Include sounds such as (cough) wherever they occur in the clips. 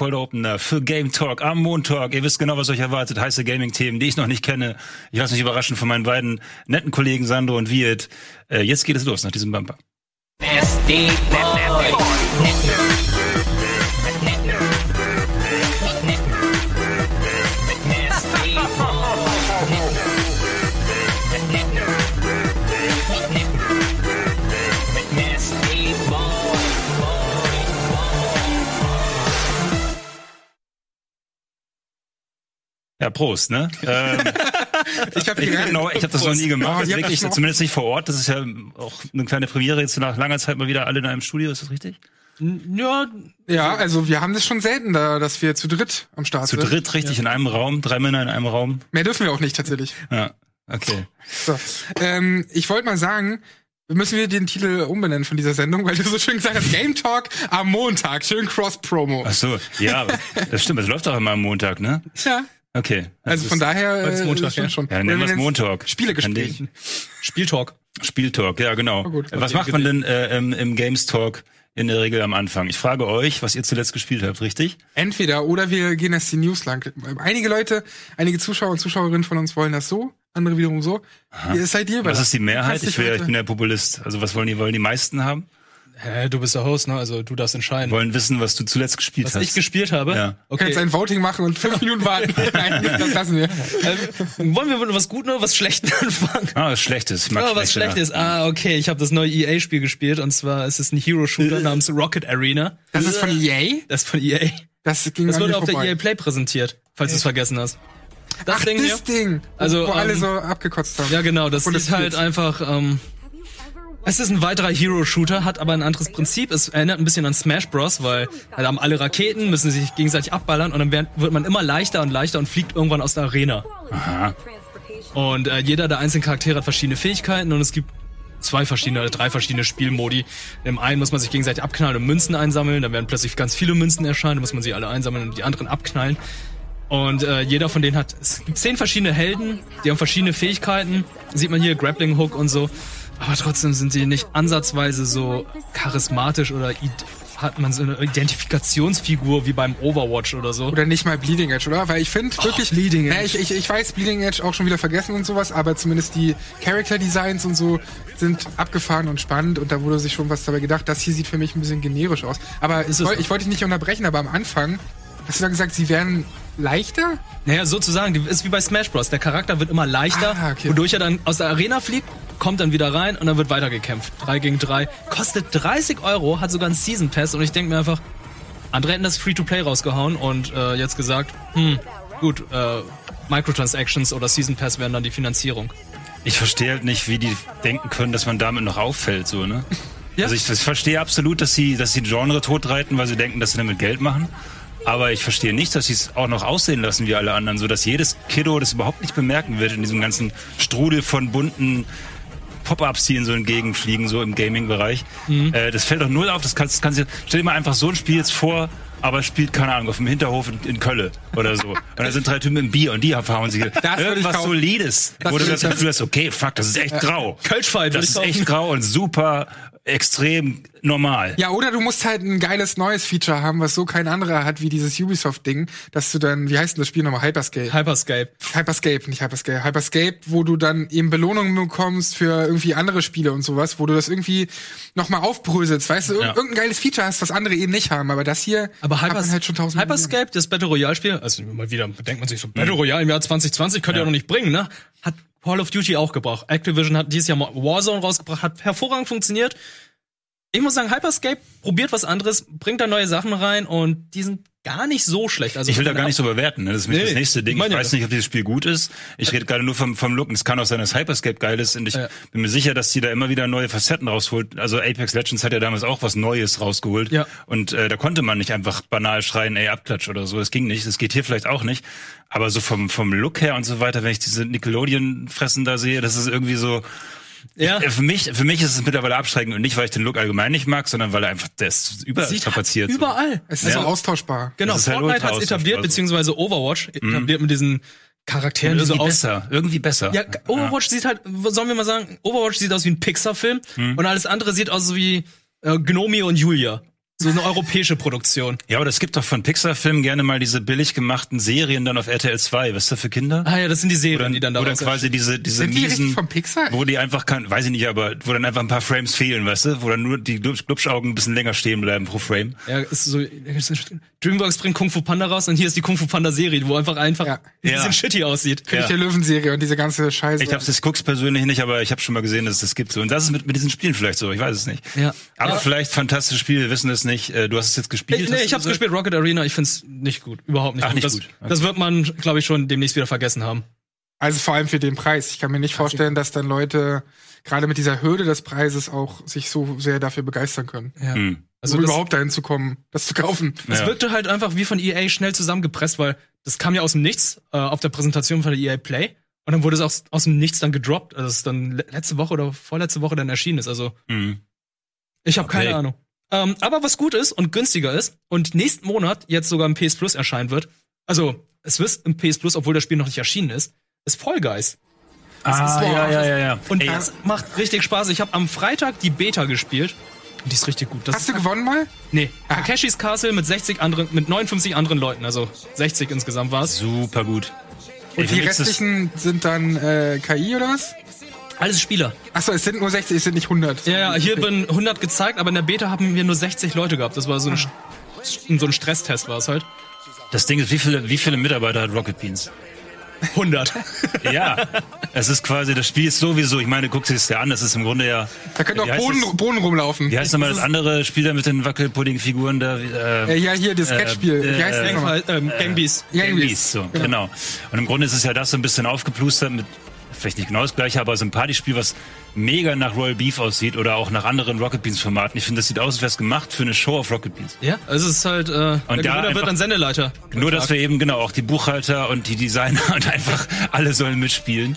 Cold Opener für Game Talk am Montag. Ihr wisst genau, was euch erwartet. Heiße Gaming-Themen, die ich noch nicht kenne. Ich lasse mich überraschen von meinen beiden netten Kollegen Sandro und Wirt. Äh, jetzt geht es los nach diesem Bumper. Ja, Prost, ne? (laughs) Ähm, Ich habe ich genau, ich habe das noch nie gemacht. Habt wirklich, zumindest nicht vor Ort. Das ist ja auch eine kleine Premiere jetzt nach langer Zeit mal wieder alle in einem Studio. Ist das richtig? Ja, Ja, also wir haben das schon selten da, dass wir zu dritt am Start Zu sind. dritt, richtig, in einem Raum, drei Männer in einem Raum. Mehr dürfen wir auch nicht tatsächlich. Ja, okay. So. Ähm, ich wollte mal sagen, müssen wir den Titel umbenennen von dieser Sendung, weil du so schön gesagt hast, Game Talk am Montag, schön Cross-Promo. Ach so, ja, das stimmt. Das läuft doch immer am Montag, ne? Ja, Okay. Das also von ist- daher ist äh, Montag, ja. schon. Ja, dann nennen wir es Montag. Spielegespräch. Spieltalk. Spieltalk, ja genau. gut. Was macht man denn äh, im, im Games Talk in der Regel am Anfang? Ich frage euch, was ihr zuletzt gespielt habt, richtig? Entweder oder wir gehen erst die News lang. Einige Leute, einige Zuschauer und Zuschauerinnen von uns wollen das so, andere wiederum so. Ihr seid ihr Was ist die Mehrheit? Ich, will, ja- ich bin der Populist. Also was wollen die, wollen die meisten haben? Hä, du bist der Host, ne? Also du darfst entscheiden. Wollen wissen, was du zuletzt gespielt Was hast. ich gespielt habe? Ja. Du Okay. kannst ein Voting machen und fünf Minuten warten. (laughs) Nein, das lassen wir. Ähm, wollen wir mit was Guten oder was Schlechtem anfangen? ah, was Schlechtes. Ich mag Oh, was schlechte Schlechtes. Ah, okay. Ich habe das neue EA-Spiel gespielt und zwar ist es ein Hero-Shooter namens Rocket Arena. Das ist von EA? Das ist von EA. Das ging Das wurde auf der vorbei. EA Play präsentiert, falls du es vergessen hast. Das Ach, Ding hier. das Ding. Also, wo alle ähm, so abgekotzt haben. Ja, genau. Das ist halt einfach. Ähm, es ist ein weiterer Hero-Shooter, hat aber ein anderes Prinzip. Es erinnert ein bisschen an Smash Bros, weil da haben alle Raketen, müssen sich gegenseitig abballern und dann wird man immer leichter und leichter und fliegt irgendwann aus der Arena. Aha. Und äh, jeder der einzelnen Charaktere hat verschiedene Fähigkeiten und es gibt zwei verschiedene oder drei verschiedene Spielmodi. Im einen muss man sich gegenseitig abknallen und Münzen einsammeln, dann werden plötzlich ganz viele Münzen erscheinen, dann muss man sie alle einsammeln und die anderen abknallen. Und äh, jeder von denen hat, es gibt zehn verschiedene Helden, die haben verschiedene Fähigkeiten. Sieht man hier Grappling Hook und so. Aber trotzdem sind die nicht ansatzweise so charismatisch oder hat man so eine Identifikationsfigur wie beim Overwatch oder so. Oder nicht mal Bleeding Edge, oder? Weil ich finde wirklich. Bleeding Na, Edge. ich, ich, ich weiß, Bleeding Edge auch schon wieder vergessen und sowas, aber zumindest die Character Designs und so sind abgefahren und spannend und da wurde sich schon was dabei gedacht. Das hier sieht für mich ein bisschen generisch aus. Aber ich, es woll, doch. ich wollte dich nicht unterbrechen, aber am Anfang hast du dann gesagt, sie werden leichter? Naja, sozusagen, die- ist wie bei Smash Bros. Der Charakter wird immer leichter, Ah, okay. wodurch er dann aus der Arena fliegt, kommt dann wieder rein und dann wird weitergekämpft. 3 gegen 3. Kostet 30 Euro, hat sogar einen Season Pass und ich denke mir einfach, andere hätten das Free-to-Play rausgehauen und äh, jetzt gesagt, hm, gut, äh, Microtransactions oder Season Pass wären dann die Finanzierung. Ich verstehe halt nicht, wie die denken können, dass man damit noch auffällt, so, ne? Ja. Also ich, ich verstehe absolut, dass sie, dass sie Genre totreiten, weil sie denken, dass sie damit Geld machen. Aber ich verstehe nicht, dass sie es auch noch aussehen lassen wie alle anderen, so dass jedes Kiddo das überhaupt nicht bemerken wird in diesem ganzen Strudel von bunten Pop-ups, die ihnen so entgegenfliegen, so im Gaming-Bereich. Äh, das fällt doch null auf. Das kannst, das kannst du, stell dir mal einfach so ein Spiel jetzt vor, aber spielt, keine Ahnung, auf dem Hinterhof in, in Köln oder so. Und da sind drei Typen im Bier und die verhauen sich. Irgendwas. Solides. Das wo du das Gefühl hast, okay, fuck, das ist echt grau. Kölschfight, Das ist echt grau und super extrem normal. Ja, oder du musst halt ein geiles neues Feature haben, was so kein anderer hat wie dieses Ubisoft-Ding, dass du dann, wie heißt denn das Spiel nochmal? Hyperscape. Hyperscape. Hyperscape, nicht Hyperscape. Hyperscape, wo du dann eben Belohnungen bekommst für irgendwie andere Spiele und sowas, wo du das irgendwie nochmal aufbröselst, weißt du, Ir Ja. irgendein geiles Feature hast, was andere eben nicht haben, aber das hier Aber hat Hypers man halt schon tausend Hyperscape, das Battle Royale Spiel, also mal wieder denkt man sich so, Battle Royale im Jahr 2020 könnt ihr Ja. doch nicht bringen, ne? Hat Call of Duty auch gebraucht. Activision hat dieses Jahr Warzone rausgebracht, hat hervorragend funktioniert. Ich muss sagen, Hyperscape probiert was anderes, bringt da neue Sachen rein und die sind gar nicht so schlecht. Also Ich will da gar nicht so bewerten. Ne? Das ist Nee, das nächste Ding. ich weiß nicht, ob dieses Spiel gut ist. Ich rede gerade nur vom, vom Look. Und es kann auch sein, dass Hyperscape geil ist. Und ich Ja. bin mir sicher, dass die da immer wieder neue Facetten rausholt. Also Apex Legends hat ja damals auch was Neues rausgeholt. Ja. Und äh, da konnte man nicht einfach banal schreien, ey, Abklatsch oder so. Das ging nicht. Das geht hier vielleicht auch nicht. Aber so vom, vom Look her und so weiter, wenn ich diese Nickelodeon-Fressen da sehe, das ist irgendwie so... Ja. Äh, Für mich, für mich ist es mittlerweile abschreckend und nicht, weil ich den Look allgemein nicht mag, sondern weil er einfach das überstrapaziert. so. Überall. Es ist Ja. so austauschbar. Genau, ist halt Fortnite ultra hat es etabliert, so. beziehungsweise Overwatch etabliert mit diesen Charakteren, die so Irgendwie aus besser. Irgendwie besser. Ja, Overwatch sieht halt, sollen wir mal sagen, Overwatch sieht aus wie ein Pixar-Film Hm. und alles andere sieht aus wie äh, Gnomi und Julia. So eine europäische Produktion. Ja, aber es gibt doch von Pixar-Filmen gerne mal diese billig gemachten Serien dann auf RTL 2, was ist da für Kinder? Ah ja, das sind die Serien, Oder, die dann da oder raus- quasi diese, diese Sind die miesen, vom Pixar? wo die einfach kann, weiß ich nicht, aber wo dann einfach ein paar Frames fehlen, weißt du, wo dann nur die Glubsch- Glubschaugen ein bisschen länger stehen bleiben pro Frame. Ja, ist so, Dreamworks bringt Kung Fu Panda raus und hier ist die Kung Fu Panda Serie, wo einfach einfach Ja. ein bisschen Ja. shitty aussieht. König Ja. der Löwen-Serie und diese ganze Scheiße. Ich hab's, ich guck's persönlich nicht, aber ich habe schon mal gesehen, dass es das gibt so. Und das ist mit, mit diesen Spielen vielleicht so, ich weiß es nicht. Ja. Aber Ja. vielleicht fantastische Spiele, wir wissen es nicht. Äh, Du hast es jetzt gespielt? Ich, hast nee, ich hab's gesagt? gespielt, Rocket Arena, ich find's nicht gut. Überhaupt nicht Ach, gut. nicht das, gut. Okay. das wird man, glaube ich, schon demnächst wieder vergessen haben. Also vor allem für den Preis. Ich kann mir nicht vorstellen, dass dann Leute gerade mit dieser Hürde des Preises auch sich so sehr dafür begeistern können. Ja. Hm. Also um das, überhaupt dahin zu kommen, das zu kaufen. das Ja. wirkte halt einfach wie von EA schnell zusammengepresst, weil das kam ja aus dem Nichts äh, auf der Präsentation von der EA Play. Und dann wurde es aus, aus dem Nichts dann gedroppt, also es dann le- letzte Woche oder vorletzte Woche dann erschienen ist. Also Hm. Ich habe Okay. keine Ahnung. Ähm, aber was gut ist und günstiger ist und nächsten Monat jetzt sogar im PS Plus erscheinen wird, also es wird im PS Plus, obwohl das Spiel noch nicht erschienen ist, ist Fall Guys. Ah, boah. ja, ja, ja, ja. Und Ey, das macht richtig Spaß. Ich habe am Freitag die Beta gespielt und die ist richtig gut. Das Hast du ist, gewonnen mal? nee, Takeshis Castle mit 60 anderen, mit 59 anderen Leuten, also 60 insgesamt war es. super gut. Ey, Und für die ist das- restlichen sind dann äh, KI oder was? Alles Spieler. Achso, es sind nur 60, es sind nicht 100. Ja, ja, hier bin 100 gezeigt, aber in der Beta haben wir nur 60 Leute gehabt. Das war so ein, so ein Stresstest war es halt. Das Ding ist, wie viele, wie viele Mitarbeiter hat Rocket Beans? 100. (laughs) Ja, es ist quasi, das Spiel ist sowieso, ich meine, guck dir das ja an, das ist im Grunde ja. Da könnte auch Bohnen, das? Bohnen rumlaufen. Wie heißt nochmal das andere Spiel da mit den Wackelpudding-Figuren da? Äh, Äh, ja, hier, das Sketchspiel. Wie heißt das äh, nochmal? ähm, Gangbeast. Ja, Gang irgendwie. Beasts, so, genau. Und im Grunde ist es ja das so ein bisschen aufgeplustert mit, vielleicht nicht genau das gleiche, aber so ein Partyspiel, was mega nach Royal Beef aussieht oder auch nach anderen Rocket Beans Formaten. Ich finde, das sieht aus, als wäre es gemacht für eine Show auf Rocket Beans. Ja, also es ist halt, äh, der da einfach- wird ein Sendeleiter. Nur, dass wir eben genau auch die Buchhalter und die Designer (laughs) und einfach alle sollen mitspielen.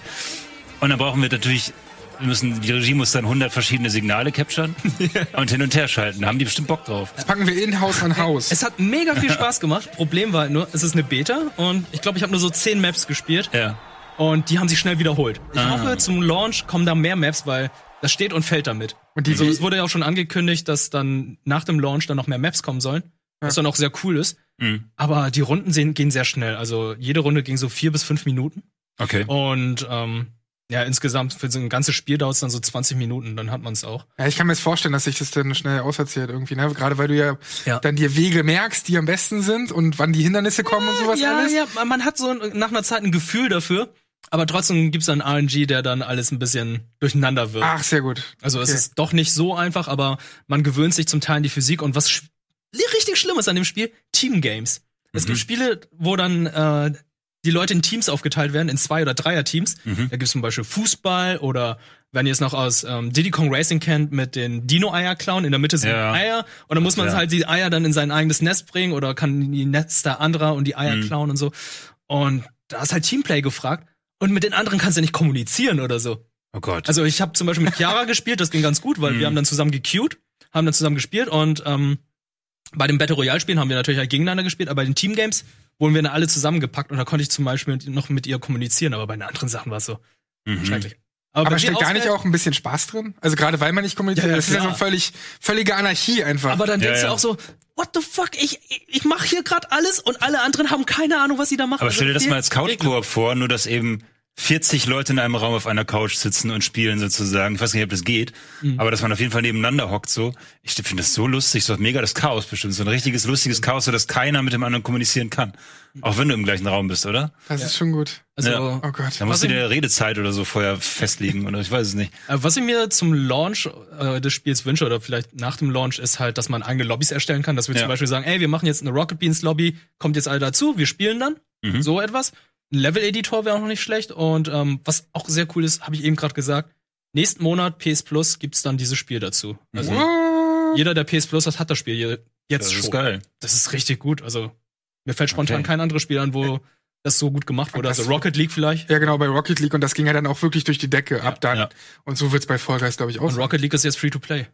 Und dann brauchen wir natürlich, wir müssen, die Regie muss dann 100 verschiedene Signale capturen (laughs) und hin und her schalten. Da haben die bestimmt Bock drauf. Das packen wir in Haus an Haus. Es hat mega viel (laughs) Spaß gemacht. Problem war halt nur, es ist eine Beta und ich glaube, ich habe nur so 10 Maps gespielt Ja. Und die haben sich schnell wiederholt. Ich Ah. hoffe, zum Launch kommen da mehr Maps, weil das steht und fällt damit. Und die, Also es wurde ja auch schon angekündigt, dass dann nach dem Launch dann noch mehr Maps kommen sollen, was dann auch sehr cool ist. Mhm. Aber die Runden sehen, gehen sehr schnell. Also jede Runde ging so vier bis fünf Minuten. Okay. Und ähm, ja, insgesamt für so ein ganzes Spiel dauert es dann so 20 Minuten, dann hat man es auch. ja, ich kann mir jetzt vorstellen, dass sich das dann schnell auserzählt irgendwie, ne? Gerade weil du ja, Ja. dann dir Wege merkst, die am besten sind und wann die Hindernisse kommen und sowas ja, alles. ja, man- hat so nach einer Zeit ein Gefühl dafür, aber trotzdem gibt's dann RNG, der dann alles ein bisschen durcheinander wird. Ach, sehr gut. also es okay. ist doch nicht so einfach, aber man gewöhnt sich zum Teil an die Physik und was sch- richtig schlimm ist an dem Spiel, Teamgames. Es gibt Spiele, wo dann äh, die Leute in Teams aufgeteilt werden, in Zwei- oder Dreier-Teams. Da gibt's zum Beispiel Fußball oder wenn ihr es noch aus ähm, Diddy Kong Racing kennt, mit den Dino-Eier klauen. In der Mitte sind Ja. Eier und dann muss man Ja. halt die Eier dann in sein eigenes Nest bringen oder kann die Nester anderer und die Eier klauen und so. Und da ist halt Teamplay gefragt. Und mit den anderen kannst du nicht kommunizieren oder so. Oh Gott. Also ich habe zum Beispiel mit Chiara (laughs) gespielt, das ging ganz gut, weil wir haben dann zusammen gequeued, haben dann zusammen gespielt und ähm, bei den Battle Royale Spielen haben wir natürlich halt gegeneinander gespielt, aber bei den Teamgames wurden wir dann alle zusammengepackt und da konnte ich zum Beispiel noch mit ihr kommunizieren, aber bei den anderen Sachen war es so Mhm. schrecklich. Aber wenn steckt da nicht auch ein bisschen Spaß drin? Also gerade weil man nicht kommuniziert, Ja, ja, das ist ja so völlig, völlige Anarchie einfach. Aber dann Ja, denkst ja. du auch so, what the fuck, ich, ich, mache hier gerade alles und alle anderen haben keine Ahnung, was sie da machen. Aber stell dir das Also, mal als Couch-Koop vor, nur dass eben 40 Leute in einem Raum auf einer Couch sitzen und spielen sozusagen. Ich weiß nicht, ob das geht, Mhm. aber dass man auf jeden Fall nebeneinander hockt so. Ich finde das so lustig, so mega das Chaos bestimmt. So ein richtiges, lustiges Chaos, so dass keiner mit dem anderen kommunizieren kann. Auch wenn du im gleichen Raum bist, oder? das ist schon gut. Also, Ja. Oh Gott. Da musst Was du dir Redezeit oder so vorher festlegen oder ich weiß es nicht. Äh, Was ich mir zum Launch äh, des Spiels wünsche oder vielleicht nach dem Launch ist halt, dass man eigene Lobbys erstellen kann, dass wir Ja. zum Beispiel sagen, ey, wir machen jetzt eine Rocket Beans Lobby, kommt jetzt alle dazu, wir spielen dann, Mhm. so etwas. Ein Level-Editor wäre auch noch nicht schlecht und ähm, was auch sehr cool ist, habe ich eben gerade gesagt, nächsten Monat PS Plus gibt's dann dieses Spiel dazu. Also What? jeder, der PS Plus hat, hat das Spiel je- jetzt Das schon. ist geil. Das ist richtig gut. Also mir fällt spontan Okay. kein anderes Spiel an, wo das so gut gemacht wurde. Das- Also Rocket League vielleicht. Ja, genau, bei Rocket League und das ging ja dann auch wirklich durch die Decke ab dann. ja. Und so wird's bei Fall Guys, glaube ich, auch. Und. Rocket League ist jetzt free to play.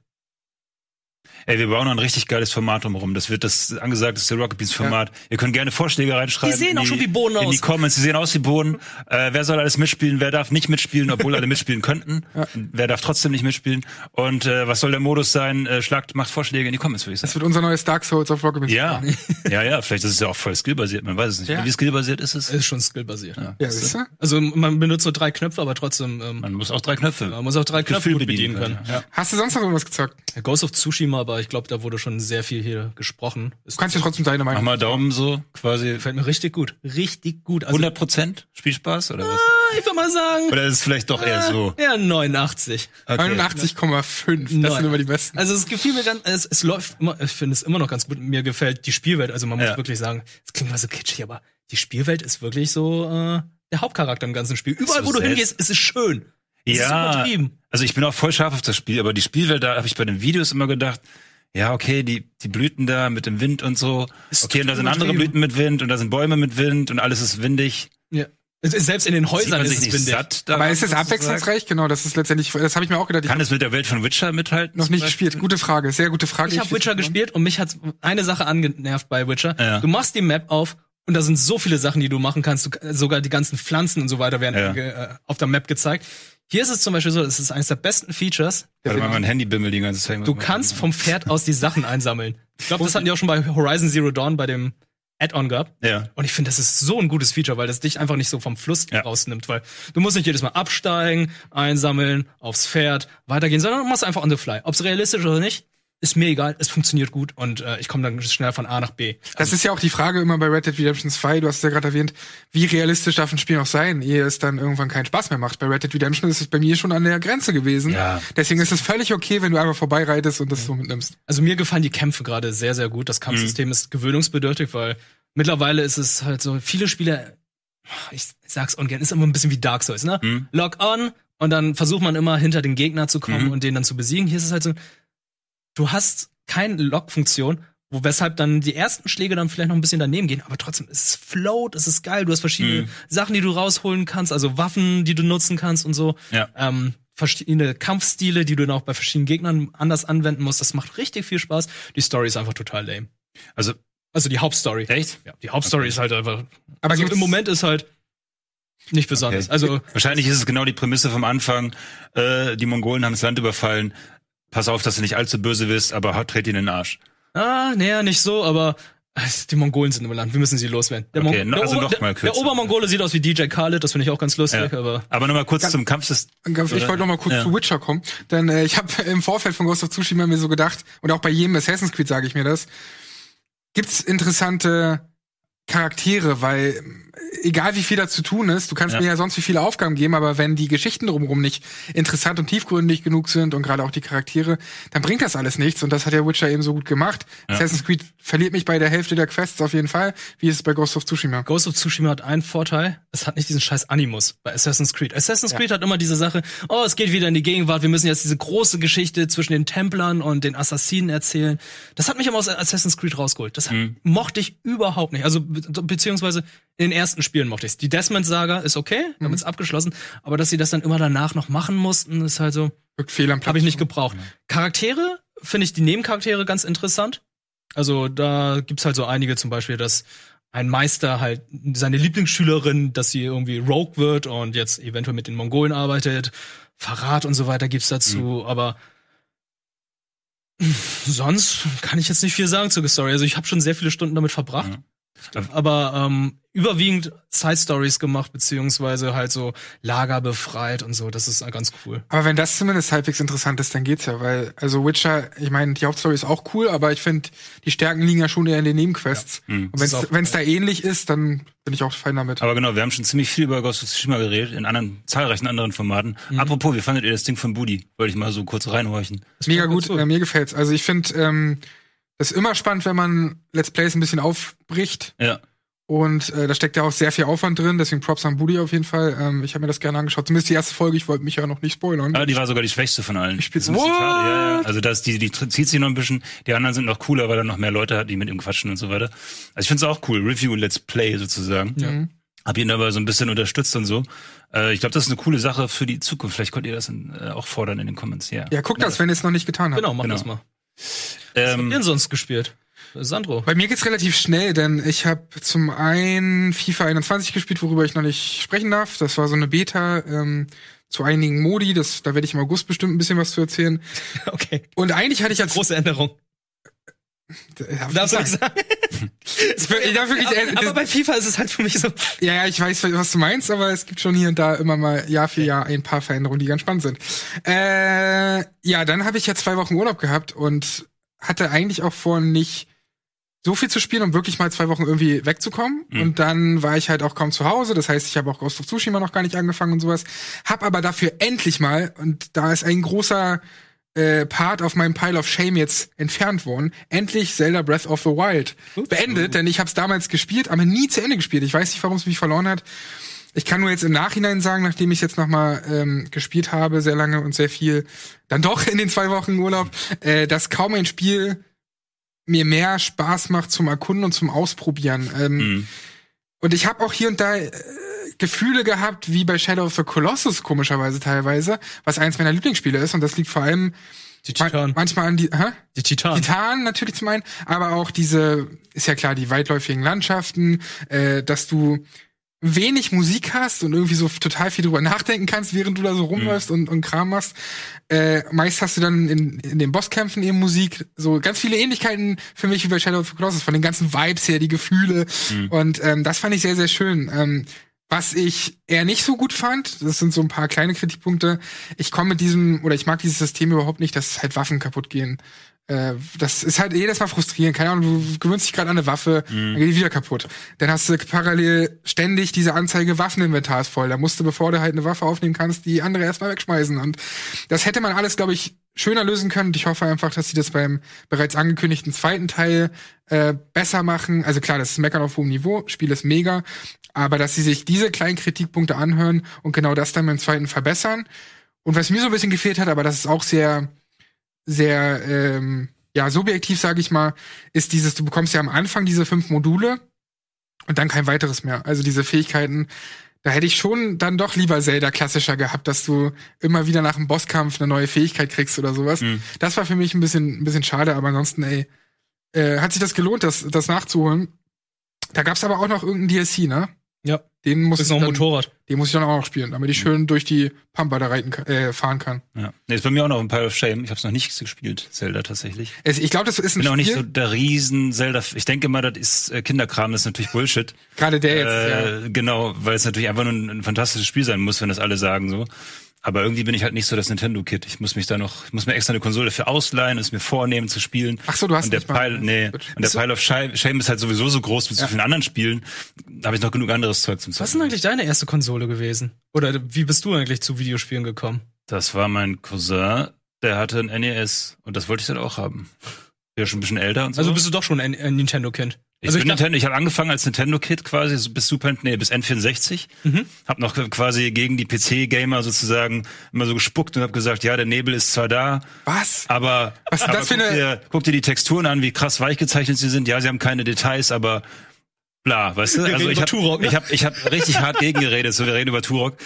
Ey, wir bauen noch ein richtig geiles Format drumherum. Das wird das angesagteste Rocket Beans Format. Ihr könnt gerne Vorschläge reinschreiben. Die sehen auch schon wie Bohnen In die aus. Comments, die sehen aus wie Bohnen. Äh, wer soll alles mitspielen? Wer darf nicht mitspielen, obwohl alle mitspielen könnten? (laughs) Wer darf trotzdem nicht mitspielen? Und äh, was soll der Modus sein? Äh, schlagt, macht Vorschläge in die Comments, würde ich Das sagen. wird unser neues Dark Souls auf Rocket Beans. Ja, (laughs) ja, ja. Vielleicht ist es ja auch voll skillbasiert. Man weiß es nicht. Ja. Wie skillbasiert ist es? Ist schon skillbasiert. Ja, siehst du? Also man benutzt so drei Knöpfe, aber trotzdem, ähm, Man muss auch drei Knöpfe. man muss auch drei Knöpfe gut bedienen können. Ja. Hast du sonst noch irgendwas gezockt? Ja. Ghost of Tsushima, aber ich glaube, da wurde schon sehr viel hier gesprochen. Ist, Du kannst ja trotzdem deine Mach Meinung. mal Daumen so, quasi gefällt mir richtig gut. Richtig gut. Also, 100 Prozent Spielspaß oder was? ich würde mal sagen, Oder ist es vielleicht doch eher so? ja, 89. Okay. 89,5. Das sind immer die besten. Also es gefiel mir ganz, es, es läuft immer, ich finde es immer noch ganz gut. Mir gefällt die Spielwelt. Also man muss Ja. wirklich sagen, es klingt mal so kitschig, aber die Spielwelt ist wirklich so äh, der Hauptcharakter im ganzen Spiel. Überall, so wo du hingehst, ist es schön. Ja, übertrieben. also ich bin auch voll scharf auf das Spiel, aber die Spielwelt, da habe ich bei den Videos immer gedacht, ja, okay, die, die Blüten da mit dem Wind und so. Ist Okay, und da sind andere. Blüten mit Wind und da sind Bäume mit Wind und alles ist windig. Ja. Es ist- Selbst in den Häusern ist es nicht windig. satt daran, Aber ist es abwechslungsreich? Genau, das ist letztendlich, das habe ich mir auch gedacht. Ich Kann es mit der Welt von Witcher mithalten? noch nicht gespielt. Gute Frage, sehr gute Frage. Ich habe Witcher gespielt und mich hat eine Sache angenervt bei Witcher. Ja. Du machst die Map auf und da sind so viele Sachen, die du machen kannst. Du, sogar die ganzen Pflanzen und so weiter werden Ja. äh, auf der Map gezeigt. Hier ist es zum Beispiel so, das ist eines der besten Features. Warte mal, mein Handy bimmelt die ganze Zeit. Du kannst vom Pferd aus die Sachen einsammeln. Ich glaube, das hatten die auch schon bei Horizon Zero Dawn bei dem Add-on gehabt. Ja. Und ich finde, das ist so ein gutes Feature, weil das dich einfach nicht so vom Fluss Ja. rausnimmt, weil du musst nicht jedes Mal absteigen, einsammeln, aufs Pferd, weitergehen, sondern du machst einfach on the fly. Ob es realistisch oder nicht, ist mir egal, es funktioniert gut und äh, ich komme dann schnell von A nach B. Das ist ja auch die Frage immer bei Red Dead Redemption 2, du hast es ja gerade erwähnt, wie realistisch darf ein Spiel noch sein, ehe es dann irgendwann keinen Spaß mehr macht. Bei Red Dead Redemption ist es bei mir schon an der Grenze gewesen. Ja. Deswegen ist es völlig okay, wenn du einfach vorbeireitest und das so mitnimmst. Also mir gefallen die Kämpfe gerade sehr, sehr gut. Das Kampfsystem ist gewöhnungsbedürftig, weil mittlerweile ist es halt so, viele Spiele, ich sag's ungern, ist immer ein bisschen wie Dark Souls, ne? Mhm. Lock on und dann versucht man immer hinter den Gegner zu kommen Mhm. und den dann zu besiegen. Hier ist es halt so, du hast keine Lock-Funktion, wo weshalb dann die ersten Schläge dann vielleicht noch ein bisschen daneben gehen, aber trotzdem ist es float, es ist geil, du hast verschiedene Mhm. Sachen, die du rausholen kannst, also Waffen, die du nutzen kannst und so. Ja. Ähm, verschiedene Kampfstile, die du dann auch bei verschiedenen Gegnern anders anwenden musst. Das macht richtig viel Spaß. Die Story ist einfach total lame. Also, Also die Hauptstory. echt? Ja, die Hauptstory ist halt einfach. Aber also im Moment ist halt nicht besonders. Okay. Also Wahrscheinlich ist es genau die Prämisse vom Anfang. Äh, die Mongolen haben das Land überfallen. Pass auf, dass du nicht allzu böse bist, aber tritt ihn in den Arsch. Ah, naja, nicht so, aber äh, die Mongolen sind im Land. Wir müssen sie loswerden. Der, Okay, Mon- no- der, also Ober- noch mal der, der kürzer. Obermongole sieht aus wie DJ Khaled, das finde ich auch ganz lustig, Ja. aber Aber nochmal kurz zum Kampfsystem. Ich wollte noch mal kurz Ja. zu Witcher kommen, denn äh, ich habe im Vorfeld von Ghost of Tsushima mir so gedacht, und auch bei jedem Assassin's Creed sage ich mir das, gibt's interessante Charaktere, weil egal wie viel da zu tun ist, du kannst Ja. mir ja sonst wie viele Aufgaben geben, aber wenn die Geschichten drumherum nicht interessant und tiefgründig genug sind und gerade auch die Charaktere, dann bringt das alles nichts und das hat ja Witcher eben so gut gemacht. Assassin's Creed verliert mich bei der Hälfte der Quests auf jeden Fall, wie ist es bei Ghost of Tsushima. Ghost of Tsushima hat einen Vorteil, es hat nicht diesen scheiß Animus bei Assassin's Creed. Assassin's Creed hat immer diese Sache, oh, es geht wieder in die Gegenwart, wir müssen jetzt diese große Geschichte zwischen den Templern und den Assassinen erzählen. Das hat mich immer aus Assassin's Creed rausgeholt. Das hat, mochte ich überhaupt nicht. Also be beziehungsweise in den ersten Spielen mochte ich Die Desmond-Saga ist okay, damit ist abgeschlossen, aber dass sie das dann immer danach noch machen mussten, ist halt so, Wirkt fehl am Platz. habe ich nicht gebraucht. Charaktere finde ich die Nebencharaktere ganz interessant. Also da gibt's halt so einige, zum Beispiel, dass ein Meister halt seine Lieblingsschülerin, dass sie irgendwie Rogue wird und jetzt eventuell mit den Mongolen arbeitet. Verrat und so weiter gibt's dazu, aber (laughs) sonst kann ich jetzt nicht viel sagen zur Story. Also ich habe schon sehr viele Stunden damit verbracht. Aber ähm, überwiegend Side-Stories gemacht, beziehungsweise halt so Lager befreit und so. Das ist äh, ganz cool. Aber wenn das zumindest halbwegs interessant ist, dann geht's ja, weil, also Witcher, ich meine, die Hauptstory ist auch cool, aber ich finde, die Stärken liegen ja schon eher in den Nebenquests. Und Das ist wenn's auch- wenn's da ähnlich ist, dann bin ich auch fein damit. Aber genau, wir haben schon ziemlich viel über Ghost of Tsushima geredet, in anderen, zahlreichen anderen Formaten. Apropos, wie fandet ihr das Ding von Budi? Wollte ich mal so kurz reinhorchen. Mega gut, ganz äh, mir gefällt's. Also ich finde, ähm, das ist immer spannend, wenn man Let's Plays ein bisschen aufbricht. Ja. Und äh, da steckt ja auch sehr viel Aufwand drin, deswegen Props an Budi auf jeden Fall. Ähm, ich habe mir das gerne angeschaut. Zumindest die erste Folge, ich wollte mich ja noch nicht spoilern. Ah, die war sogar die schwächste von allen. Ich spiel's- Das ist ein schade, ja, ja. Also das, die, die zieht sich noch ein bisschen. Die anderen sind noch cooler, weil er noch mehr Leute hat, die mit ihm quatschen und so weiter. Also ich finde es auch cool. Review Let's Play sozusagen. Ja. Hab ihn aber so ein bisschen unterstützt und so. Äh, ich glaube, das ist eine coole Sache für die Zukunft. Vielleicht könnt ihr das in, äh, auch fordern in den Comments. Ja. Ja, guck das, wenn ihr es noch nicht getan habt. Genau, mach Genau. das mal. Was habt Ähm, ihr sonst gespielt? Sandro. Bei mir geht's relativ schnell, denn ich habe zum einen FIFA 21 gespielt, worüber ich noch nicht sprechen darf. Das war so eine Beta ähm, zu einigen Modi. Das, da werde ich im August bestimmt ein bisschen was zu erzählen. (laughs) Okay. Und eigentlich hatte ich als Große Änderung. Darf ich Darfst du nicht sagen? (laughs) aber bei FIFA ist es halt für mich so. Ja, ja, ich weiß, was du meinst, aber es gibt schon hier und da immer mal Jahr für Jahr ein paar Veränderungen, die ganz spannend sind. Äh, ja, dann habe ich ja zwei Wochen Urlaub gehabt und hatte eigentlich auch vor, nicht so viel zu spielen, um wirklich mal zwei Wochen irgendwie wegzukommen. Und dann war ich halt auch kaum zu Hause. Das heißt, ich habe auch Ghost of Tsushima noch gar nicht angefangen und sowas. Hab aber dafür endlich mal, und da ist ein großer äh, Part auf meinem Pile of Shame jetzt entfernt worden, endlich Zelda Breath of the Wild beendet, denn ich habe es damals gespielt, aber nie zu Ende gespielt. Ich weiß nicht, warum es mich verloren hat. Ich kann nur jetzt im Nachhinein sagen, nachdem ich jetzt noch mal ähm, gespielt habe, sehr lange und sehr viel, dann doch in den zwei Wochen Urlaub, äh, dass kaum ein Spiel mir mehr Spaß macht zum Erkunden und zum Ausprobieren. Ähm, Mhm. Und ich habe auch hier und da äh, Gefühle gehabt, wie bei Shadow of the Colossus komischerweise teilweise, was eins meiner Lieblingsspiele ist. Und das liegt vor allem Die Titan. manchmal an die, hä? Die Titan. Titan natürlich zum einen, aber auch diese, ist ja klar, die weitläufigen Landschaften, äh, dass du wenig Musik hast und irgendwie so total viel drüber nachdenken kannst, während du da so rumläufst und, und Kram machst. Äh, meist hast du dann in, in den Bosskämpfen eben Musik, so ganz viele Ähnlichkeiten für mich wie bei Shadow of the Colossus, von den ganzen Vibes her, die Gefühle. Und ähm, das fand ich sehr, sehr schön. Ähm, was ich eher nicht so gut fand, das sind so ein paar kleine Kritikpunkte. Ich komme mit diesem, oder ich mag dieses System überhaupt nicht, dass halt Waffen kaputt gehen. Äh, das ist halt jedes Mal frustrierend. Keine Ahnung, du gewöhnst dich gerade an eine Waffe, dann geht die wieder kaputt. Dann hast du parallel ständig diese Anzeige, Waffeninventar ist voll. Da musst du, bevor du halt eine Waffe aufnehmen kannst, die andere erstmal wegschmeißen. Und das hätte man alles, glaube ich, schöner lösen können. Und ich hoffe einfach, dass sie das beim bereits angekündigten zweiten Teil äh, besser machen. Also klar, das ist Meckern auf hohem Niveau, Spiel ist mega, aber dass sie sich diese kleinen Kritikpunkte anhören und genau das dann beim zweiten verbessern. Und was mir so ein bisschen gefehlt hat, aber das ist auch sehr, sehr, ähm, ja, subjektiv, sage ich mal, ist dieses, du bekommst ja am Anfang diese fünf Module und dann kein weiteres mehr. Also diese Fähigkeiten, da hätte ich schon dann doch lieber Zelda klassischer gehabt, dass du immer wieder nach einem Bosskampf eine neue Fähigkeit kriegst oder sowas. Mhm. Das war für mich ein bisschen, ein bisschen schade, aber ansonsten, ey, äh, hat sich das gelohnt, das, das nachzuholen. Da gab's aber auch noch irgendeinen DLC, ne? Ja. Den muss ist ich noch ein dann, Motorrad. den muss ich dann auch noch spielen, damit ich schön durch die Pampa da reiten kann, äh, fahren kann. Ja. Nee, ist bei mir auch noch ein Pile of Shame. Ich habe es noch nicht gespielt, Zelda tatsächlich. Es, ich glaube, das ist ein bin auch nicht Spiel, so der riesen Zelda. Ich denke mal, das ist äh, Kinderkram, das ist natürlich Bullshit. gerade der jetzt, ja. Äh, Genau, weil es natürlich einfach nur ein, ein fantastisches Spiel sein muss, wenn das alle sagen so. Aber irgendwie bin ich halt nicht so das Nintendo-Kid. Ich muss mich da noch, ich muss mir extra eine Konsole für ausleihen, es mir vornehmen zu spielen. Ach so, du hast und der nicht mal- Pile, nee, Gut. und der Pile of Shame, Shame ist halt sowieso so groß mit so vielen anderen Spielen. Da habe ich noch genug anderes Zeug zum Was ist Zocken. denn eigentlich deine erste Konsole gewesen? Oder wie bist du eigentlich zu Videospielen gekommen? Das war mein Cousin, der hatte ein NES und das wollte ich dann auch haben. Ja, schon ein bisschen älter und so. Also bist du doch schon ein, ein Nintendo-Kind. Ich Also bin dachte- Nintendo, ich habe angefangen als Nintendo-Kid quasi so bis Super, nee, bis N64. Mhm. Hab noch quasi gegen die PC-Gamer sozusagen immer so gespuckt und hab gesagt, ja, der Nebel ist zwar da, Was? aber, Was aber guck, eine- dir, guck dir die Texturen an, wie krass weich gezeichnet sie sind. Ja, sie haben keine Details, aber bla, weißt du? Wir Also ich habe ne? ich hab, ich hab richtig hart gegengeredet, so wir reden über Turok.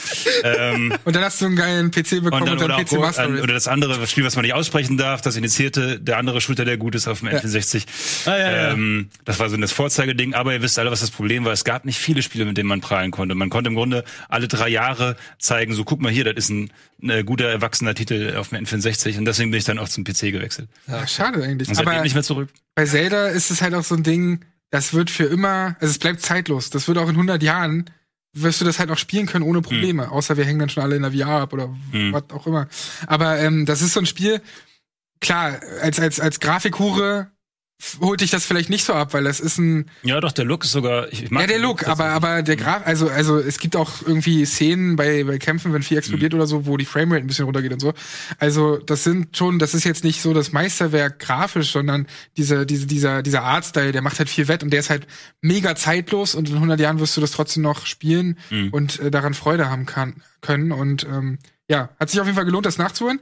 Ähm, (laughs) Und dann hast du einen geilen PC bekommen und und dann, oder, PC auch, an, oder das andere Spiel, was man nicht aussprechen darf, das initiierte, der andere Shooter, der gut ist auf dem N64. Ah, ja, ja. Ähm, das war so das Vorzeigeding, aber ihr wisst alle, was das Problem war. Es gab nicht viele Spiele, mit denen man prahlen konnte. Man konnte im Grunde alle drei Jahre zeigen, so guck mal hier, das ist ein, ein guter erwachsener Titel auf dem N64 und deswegen bin ich dann auch zum PC gewechselt. Ja, schade eigentlich. Und seitdem Aber nicht mehr zurück. bei Zelda ist es halt auch so ein Ding, das wird für immer, also es bleibt zeitlos. Das wird auch in 100 Jahren, wirst du das halt auch spielen können ohne Probleme. Außer wir hängen dann schon alle in der VR ab oder Hm. was auch immer. Aber ähm, das ist so ein Spiel, klar, als, als, als Grafikhure holt dich das vielleicht nicht so ab, weil das ist ein, Ja, doch, der Look ist sogar, ich, mag ja, der den Look, aber, aber der Graf, also, also es gibt auch irgendwie Szenen bei, bei Kämpfen, wenn viel Mhm. explodiert oder so, wo die Framerate ein bisschen runtergeht und so. Also, das sind schon, das ist jetzt nicht so das Meisterwerk grafisch, sondern diese, diese, dieser, dieser Artstyle, der macht halt viel wett und der ist halt mega zeitlos und in 100 Jahren wirst du das trotzdem noch spielen Mhm. und äh, daran Freude haben kann, können und, ähm, ja, hat sich auf jeden Fall gelohnt, das nachzuholen.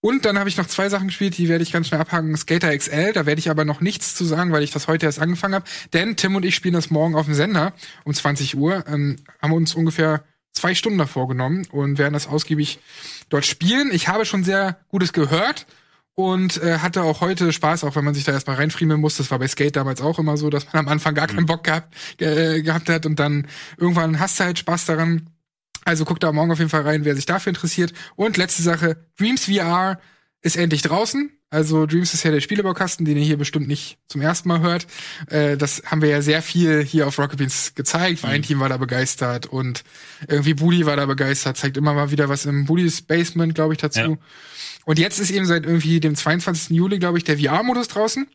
Und dann habe ich noch zwei Sachen gespielt, die werde ich ganz schnell abhaken. Skater XL, da werde ich aber noch nichts zu sagen, weil ich das heute erst angefangen habe. Denn Tim und ich spielen das morgen auf dem Sender um 20 Uhr. Ähm, haben uns ungefähr zwei Stunden davor genommen und werden das ausgiebig dort spielen. Ich habe schon sehr Gutes gehört und äh, hatte auch heute Spaß, auch wenn man sich da erstmal reinfriemeln muss. Das war bei Skate damals auch immer so, dass man am Anfang gar keinen Bock gehabt, äh, gehabt hat und dann irgendwann hast du halt Spaß daran. Also guckt da morgen auf jeden Fall rein, wer sich dafür interessiert. Und letzte Sache, Dreams VR ist endlich draußen. Also Dreams ist ja der Spielebaukasten, den ihr hier bestimmt nicht zum ersten Mal hört. Äh, das haben wir ja sehr viel hier auf Rocket Beans gezeigt. Ein Team war da begeistert und irgendwie Budi war da begeistert. Zeigt immer mal wieder was im Budis Basement, glaube ich, dazu. Ja. Und jetzt ist eben seit irgendwie dem 22. Juli, glaube ich, der VR-Modus draußen.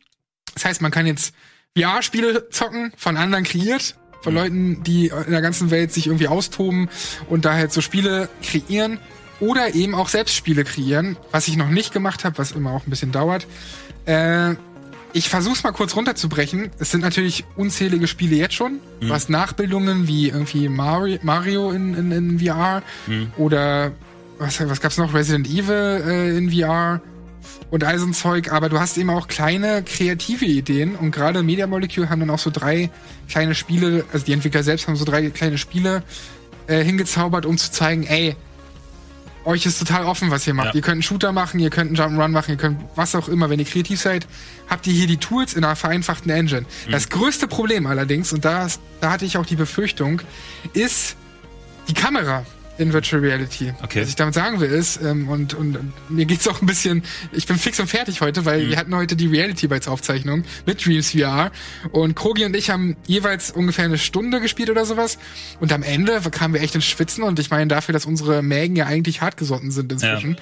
Das heißt, man kann jetzt VR-Spiele zocken, von anderen kreiert, von Leuten, die in der ganzen Welt sich irgendwie austoben und da halt so Spiele kreieren oder eben auch selbst Spiele kreieren, was ich noch nicht gemacht habe, was immer auch ein bisschen dauert. Äh, ich versuch's mal kurz runterzubrechen. Es sind natürlich unzählige Spiele jetzt schon. Du hast Nachbildungen wie irgendwie Mario, Mario in, in, in VR oder was, was gab's noch? Resident Evil äh, in VR und all so ein Zeug, aber du hast eben auch kleine kreative Ideen und gerade Media Molecule haben dann auch so drei kleine Spiele, also die Entwickler selbst haben so drei kleine Spiele äh, hingezaubert, um zu zeigen, ey, euch ist total offen, was ihr macht. Ja. Ihr könnt einen Shooter machen, ihr könnt einen Jump'n'Run machen, ihr könnt was auch immer. Wenn ihr kreativ seid, habt ihr hier die Tools in einer vereinfachten Engine. Mhm. Das größte Problem allerdings, und da, da hatte ich auch die Befürchtung, ist die Kamera in Virtual Reality. Okay. Was ich damit sagen will ist, ähm, und, und, und mir geht's auch ein bisschen, ich bin fix und fertig heute, Mhm. weil wir hatten heute die Reality Bites Aufzeichnung mit Dreams VR und Krogi und ich haben jeweils ungefähr eine Stunde gespielt oder sowas und am Ende kamen wir echt ins Schwitzen und ich meine dafür, dass unsere Mägen ja eigentlich hartgesotten sind inzwischen,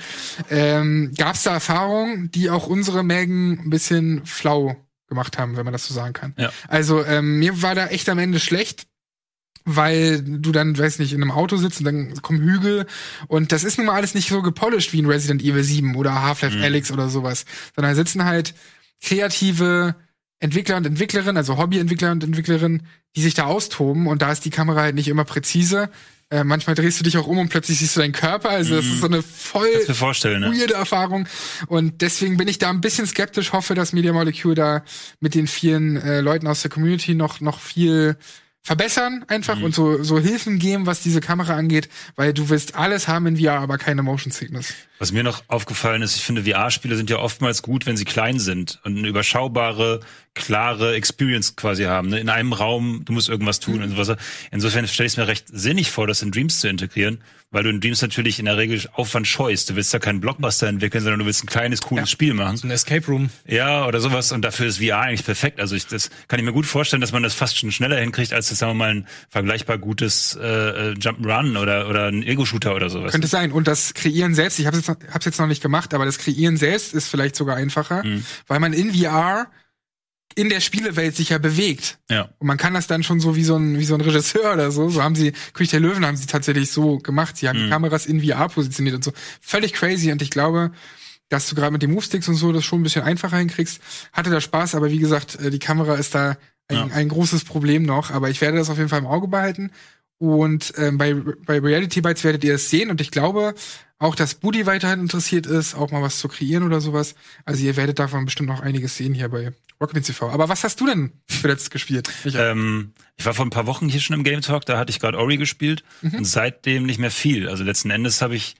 ähm, gab's da Erfahrungen, die auch unsere Mägen ein bisschen flau gemacht haben, wenn man das so sagen kann. Ja. Also ähm, mir war da echt am Ende schlecht, weil du dann, weiß nicht, in einem Auto sitzt und dann kommen Hügel und das ist nun mal alles nicht so gepolished wie in Resident Evil 7 oder Half-Life Mhm. Alyx oder sowas, sondern da sitzen halt kreative Entwickler und Entwicklerinnen, also Hobbyentwickler und Entwicklerinnen, die sich da austoben und da ist die Kamera halt nicht immer präzise. Äh, manchmal drehst du dich auch um und plötzlich siehst du deinen Körper, also das ist so eine voll ne? weirde Erfahrung. Und deswegen bin ich da ein bisschen skeptisch, hoffe, dass Media Molecule da mit den vielen äh, Leuten aus der Community noch, noch viel verbessern einfach Mhm. und so, so Hilfen geben, was diese Kamera angeht, weil du willst alles haben in VR, aber keine Motion Sickness. Was mir noch aufgefallen ist, ich finde, VR-Spiele sind ja oftmals gut, wenn sie klein sind und eine überschaubare, klare Experience quasi haben. Ne? In einem Raum, du musst irgendwas tun und sowas. Insofern stelle ich es mir recht sinnig vor, das in Dreams zu integrieren, weil du in Dreams natürlich in der Regel Aufwand scheust. Du willst da keinen Blockbuster entwickeln, sondern du willst ein kleines, cooles Spiel machen. Ein Escape Room. Ja, oder sowas. Und dafür ist VR eigentlich perfekt. Also ich, das kann ich mir gut vorstellen, dass man das fast schon schneller hinkriegt, als jetzt, sagen wir mal, ein vergleichbar gutes äh, äh, Jump'n'Run oder, oder ein Ego-Shooter oder sowas. Könnte sein. Und das Kreieren selbst, ich habe es jetzt, hab's jetzt noch nicht gemacht, aber das Kreieren selbst ist vielleicht sogar einfacher, Mhm. weil man in VR in der Spielewelt sich ja bewegt. Ja. Und man kann das dann schon so wie so ein, wie so ein Regisseur oder so. So haben sie, König der Löwen haben sie tatsächlich so gemacht. Sie haben die Kameras in VR positioniert und so. Völlig crazy. Und ich glaube, dass du gerade mit den Movesticks und so das schon ein bisschen einfacher hinkriegst. Hatte da Spaß, aber wie gesagt, äh, die Kamera ist da ein, Ja. ein großes Problem noch. Aber ich werde das auf jeden Fall im Auge behalten. Und ähm, bei, bei Reality Bites werdet ihr es sehen. Und ich glaube auch, dass Budi weiterhin interessiert ist, auch mal was zu kreieren oder sowas. Also ihr werdet davon bestimmt noch einiges sehen hier bei Rocket TV. Aber was hast du denn zuletzt gespielt? Ähm, ich war vor ein paar Wochen hier schon im Game Talk, da hatte ich gerade Ori gespielt und seitdem nicht mehr viel. Also letzten Endes habe ich,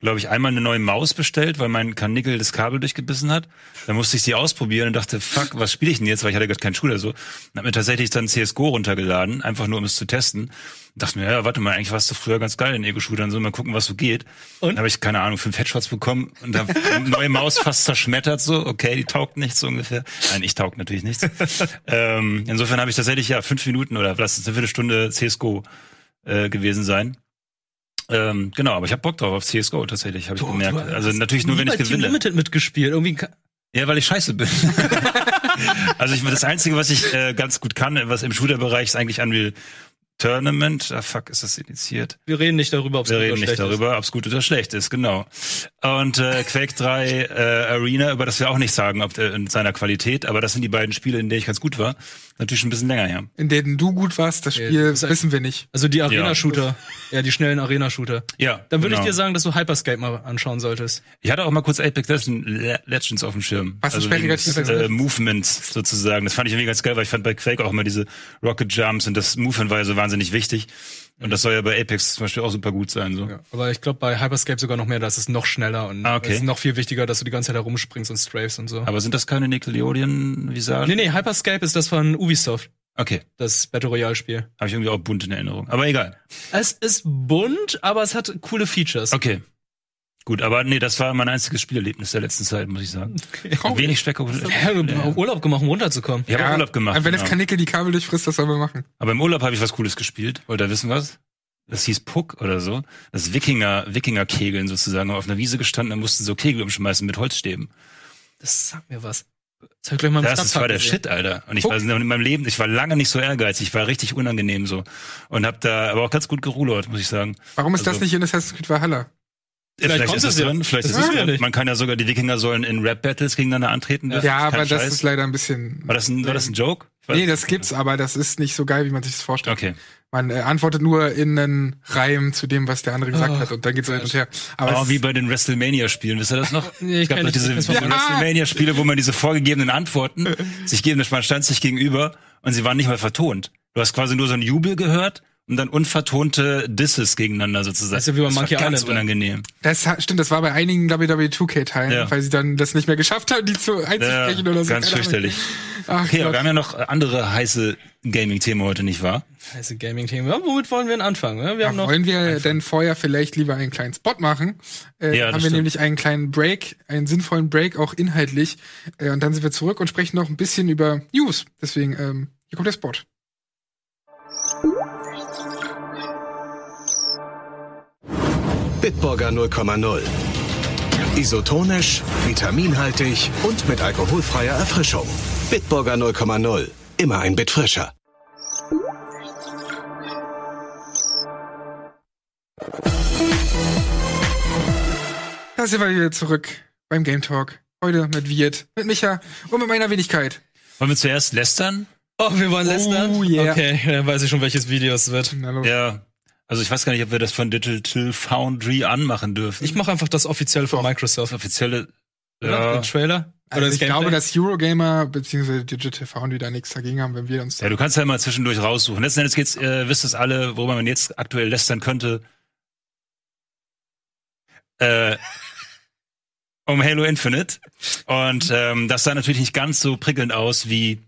glaube ich, einmal eine neue Maus bestellt, weil mein Karnickel das Kabel durchgebissen hat. Dann musste ich sie ausprobieren und dachte, fuck, was spiele ich denn jetzt, weil ich hatte gerade keinen Schuh so. Und habe mir tatsächlich dann CSGO runtergeladen, einfach nur um es zu testen. Und dachte mir, ja, warte mal, eigentlich warst du früher ganz geil in Ego-Shootern, so mal gucken, was so geht. Und? Dann habe ich, keine Ahnung, fünf Headshots bekommen und eine (laughs) neue Maus fast zerschmettert, so, okay, die taugt nichts so ungefähr. Nein, ich taugt natürlich nichts. (laughs) ähm, insofern habe ich tatsächlich ja fünf Minuten oder lass es eine Viertelstunde CSGO äh, gewesen sein. Ähm, genau, aber ich habe Bock drauf auf CSGO tatsächlich, habe ich gemerkt. Also natürlich nur, wenn ich Team gewinne. Limited mitgespielt. Irgendwie Ja, weil ich scheiße bin. (laughs) also ich das Einzige, was ich äh, ganz gut kann, was im Shooter-Bereich ist eigentlich Unreal Tournament. Ah, fuck, ist das initiiert? wir reden nicht darüber, ob es Wir gut reden oder nicht schlecht darüber, ob es gut oder schlecht ist, genau. Und äh, Quake 3 äh, Arena, über das wir auch nicht sagen, ob der in seiner Qualität, aber das sind die beiden Spiele, in denen ich ganz gut war. Natürlich schon ein bisschen länger her. in denen du gut warst, das Spiel das ist ein- wissen wir nicht. ist. Also die Arena-Shooter. Ja. die schnellen Arena-Shooter. Ja. Dann würde genau. ich dir sagen, dass du Hyperscape mal anschauen solltest. Ich hatte auch mal kurz Apex Legends- Le- Legends auf dem Schirm. Was also wegen ist. äh, Movements sozusagen. Das fand ich irgendwie ganz geil, weil ich fand bei Quake auch immer diese Rocket Jumps und das Movement war ja so wahnsinnig wichtig. Und das soll ja bei Apex zum Beispiel auch super gut sein. So. Ja, aber ich glaube bei Hyperscape sogar noch mehr, da ist es noch schneller und Ah, okay. es ist noch viel wichtiger, dass du die ganze Zeit herumspringst und strafest und so. Aber sind das keine Nickelodeon-Visagen? nee, nee, Hyperscape ist das von Ubisoft, Okay, das Battle Royale Spiel. habe ich irgendwie auch bunt in Erinnerung. Aber egal. Es ist bunt, aber es hat coole Features. Okay. Gut, aber nee, das war mein einziges Spielerlebnis der letzten Zeit, muss ich sagen. Wenig spektakulär. Ja, du Urlaub gemacht, um runterzukommen. Ich habe Urlaub gemacht. Wenn das genau. kein Nickel die Kabel durchfrisst, das sollen wir machen. Aber im Urlaub habe ich was Cooles gespielt. Wollt ihr wissen was? Das hieß Puck oder so. Das Wikinger, Wikinger-Kegeln sozusagen. Auf einer Wiese gestanden, da mussten so Kegel umschmeißen mit Holzstäben. Das sagt mir was. Das ich gleich mal im Das, das war der gesehen. Shit, Alter. Und ich Puck. war in meinem Leben, ich war lange nicht so ehrgeizig, ich war richtig unangenehm so. Und hab da aber auch ganz gut gerulert, muss ich sagen. Warum ist das Also- nicht in Assassin's Creed Valhalla? Vielleicht vielleicht kommt ist es ja. drin, vielleicht Das ist es drin. nicht. Man kann ja sogar, die Wikinger sollen in Rap-Battles gegeneinander antreten. dürfen. Ja, Kein aber das Scheiß. ist leider ein bisschen. War das ein, war das ein Joke? Nee, das gibt's, aber das ist nicht so geil, wie man sich das vorstellt. Okay. Man äh, antwortet nur in einen Reim zu dem, was der andere gesagt Oh, hat und dann geht's so hin und her. Aber Oh, wie bei den WrestleMania-Spielen, wisst ihr das noch? (laughs) Nee, ich es gab doch nicht, diese, das diese war- WrestleMania-Spiele, wo man diese vorgegebenen Antworten (laughs) sich geben, man stand sich gegenüber und sie waren nicht mal vertont. Du hast quasi nur so einen Jubel gehört und dann unvertonte Disses gegeneinander sozusagen. Das ist ja wie bei das war Monkey ganz Island, ja. unangenehm. das stimmt, das war bei einigen WWE 2K-Teilen, Ja. weil sie dann das nicht mehr geschafft haben, die zu Ja, einzusprechen oder so. ganz fürchterlich. Ach, Okay, aber wir haben ja noch andere heiße Gaming-Themen heute, nicht wahr? Heiße Gaming-Themen. Ja, womit wollen wir denn anfangen? Ja, wir Ja, haben noch wollen wir denn vorher vielleicht lieber einen kleinen Spot machen? Äh, Ja, haben das wir stimmt. nämlich einen kleinen Break, einen sinnvollen Break auch inhaltlich. Äh, und dann sind wir zurück und sprechen noch ein bisschen über News. Deswegen, ähm, hier kommt der Spot. Bitburger 0,0. Isotonisch, vitaminhaltig und mit alkoholfreier Erfrischung. Bitburger 0,0. Immer ein Bit frischer. Da sind wir wieder zurück beim Game Talk. Heute mit Wirt, mit Micha und mit meiner Wenigkeit. Wollen wir zuerst lästern? Oh, wir wollen lästern? Oh, yeah. Okay, dann weiß ich schon, welches Video es wird. Na los. Ja. Also ich weiß gar nicht, ob wir das von Digital Foundry anmachen dürfen. Ich mache einfach das offiziell von Microsoft. offizielle. Oder? Ja. Den Trailer? Also das ich glaube, Gameplay? dass Eurogamer bzw. Digital Foundry da nichts dagegen haben, wenn wir uns Ja, du kannst ja mal zwischendurch raussuchen. Letzten Endes geht's, äh, wisst es alle, worüber man jetzt aktuell lästern könnte. Äh, um Halo Infinite. Und ähm, das sah natürlich nicht ganz so prickelnd aus, wie,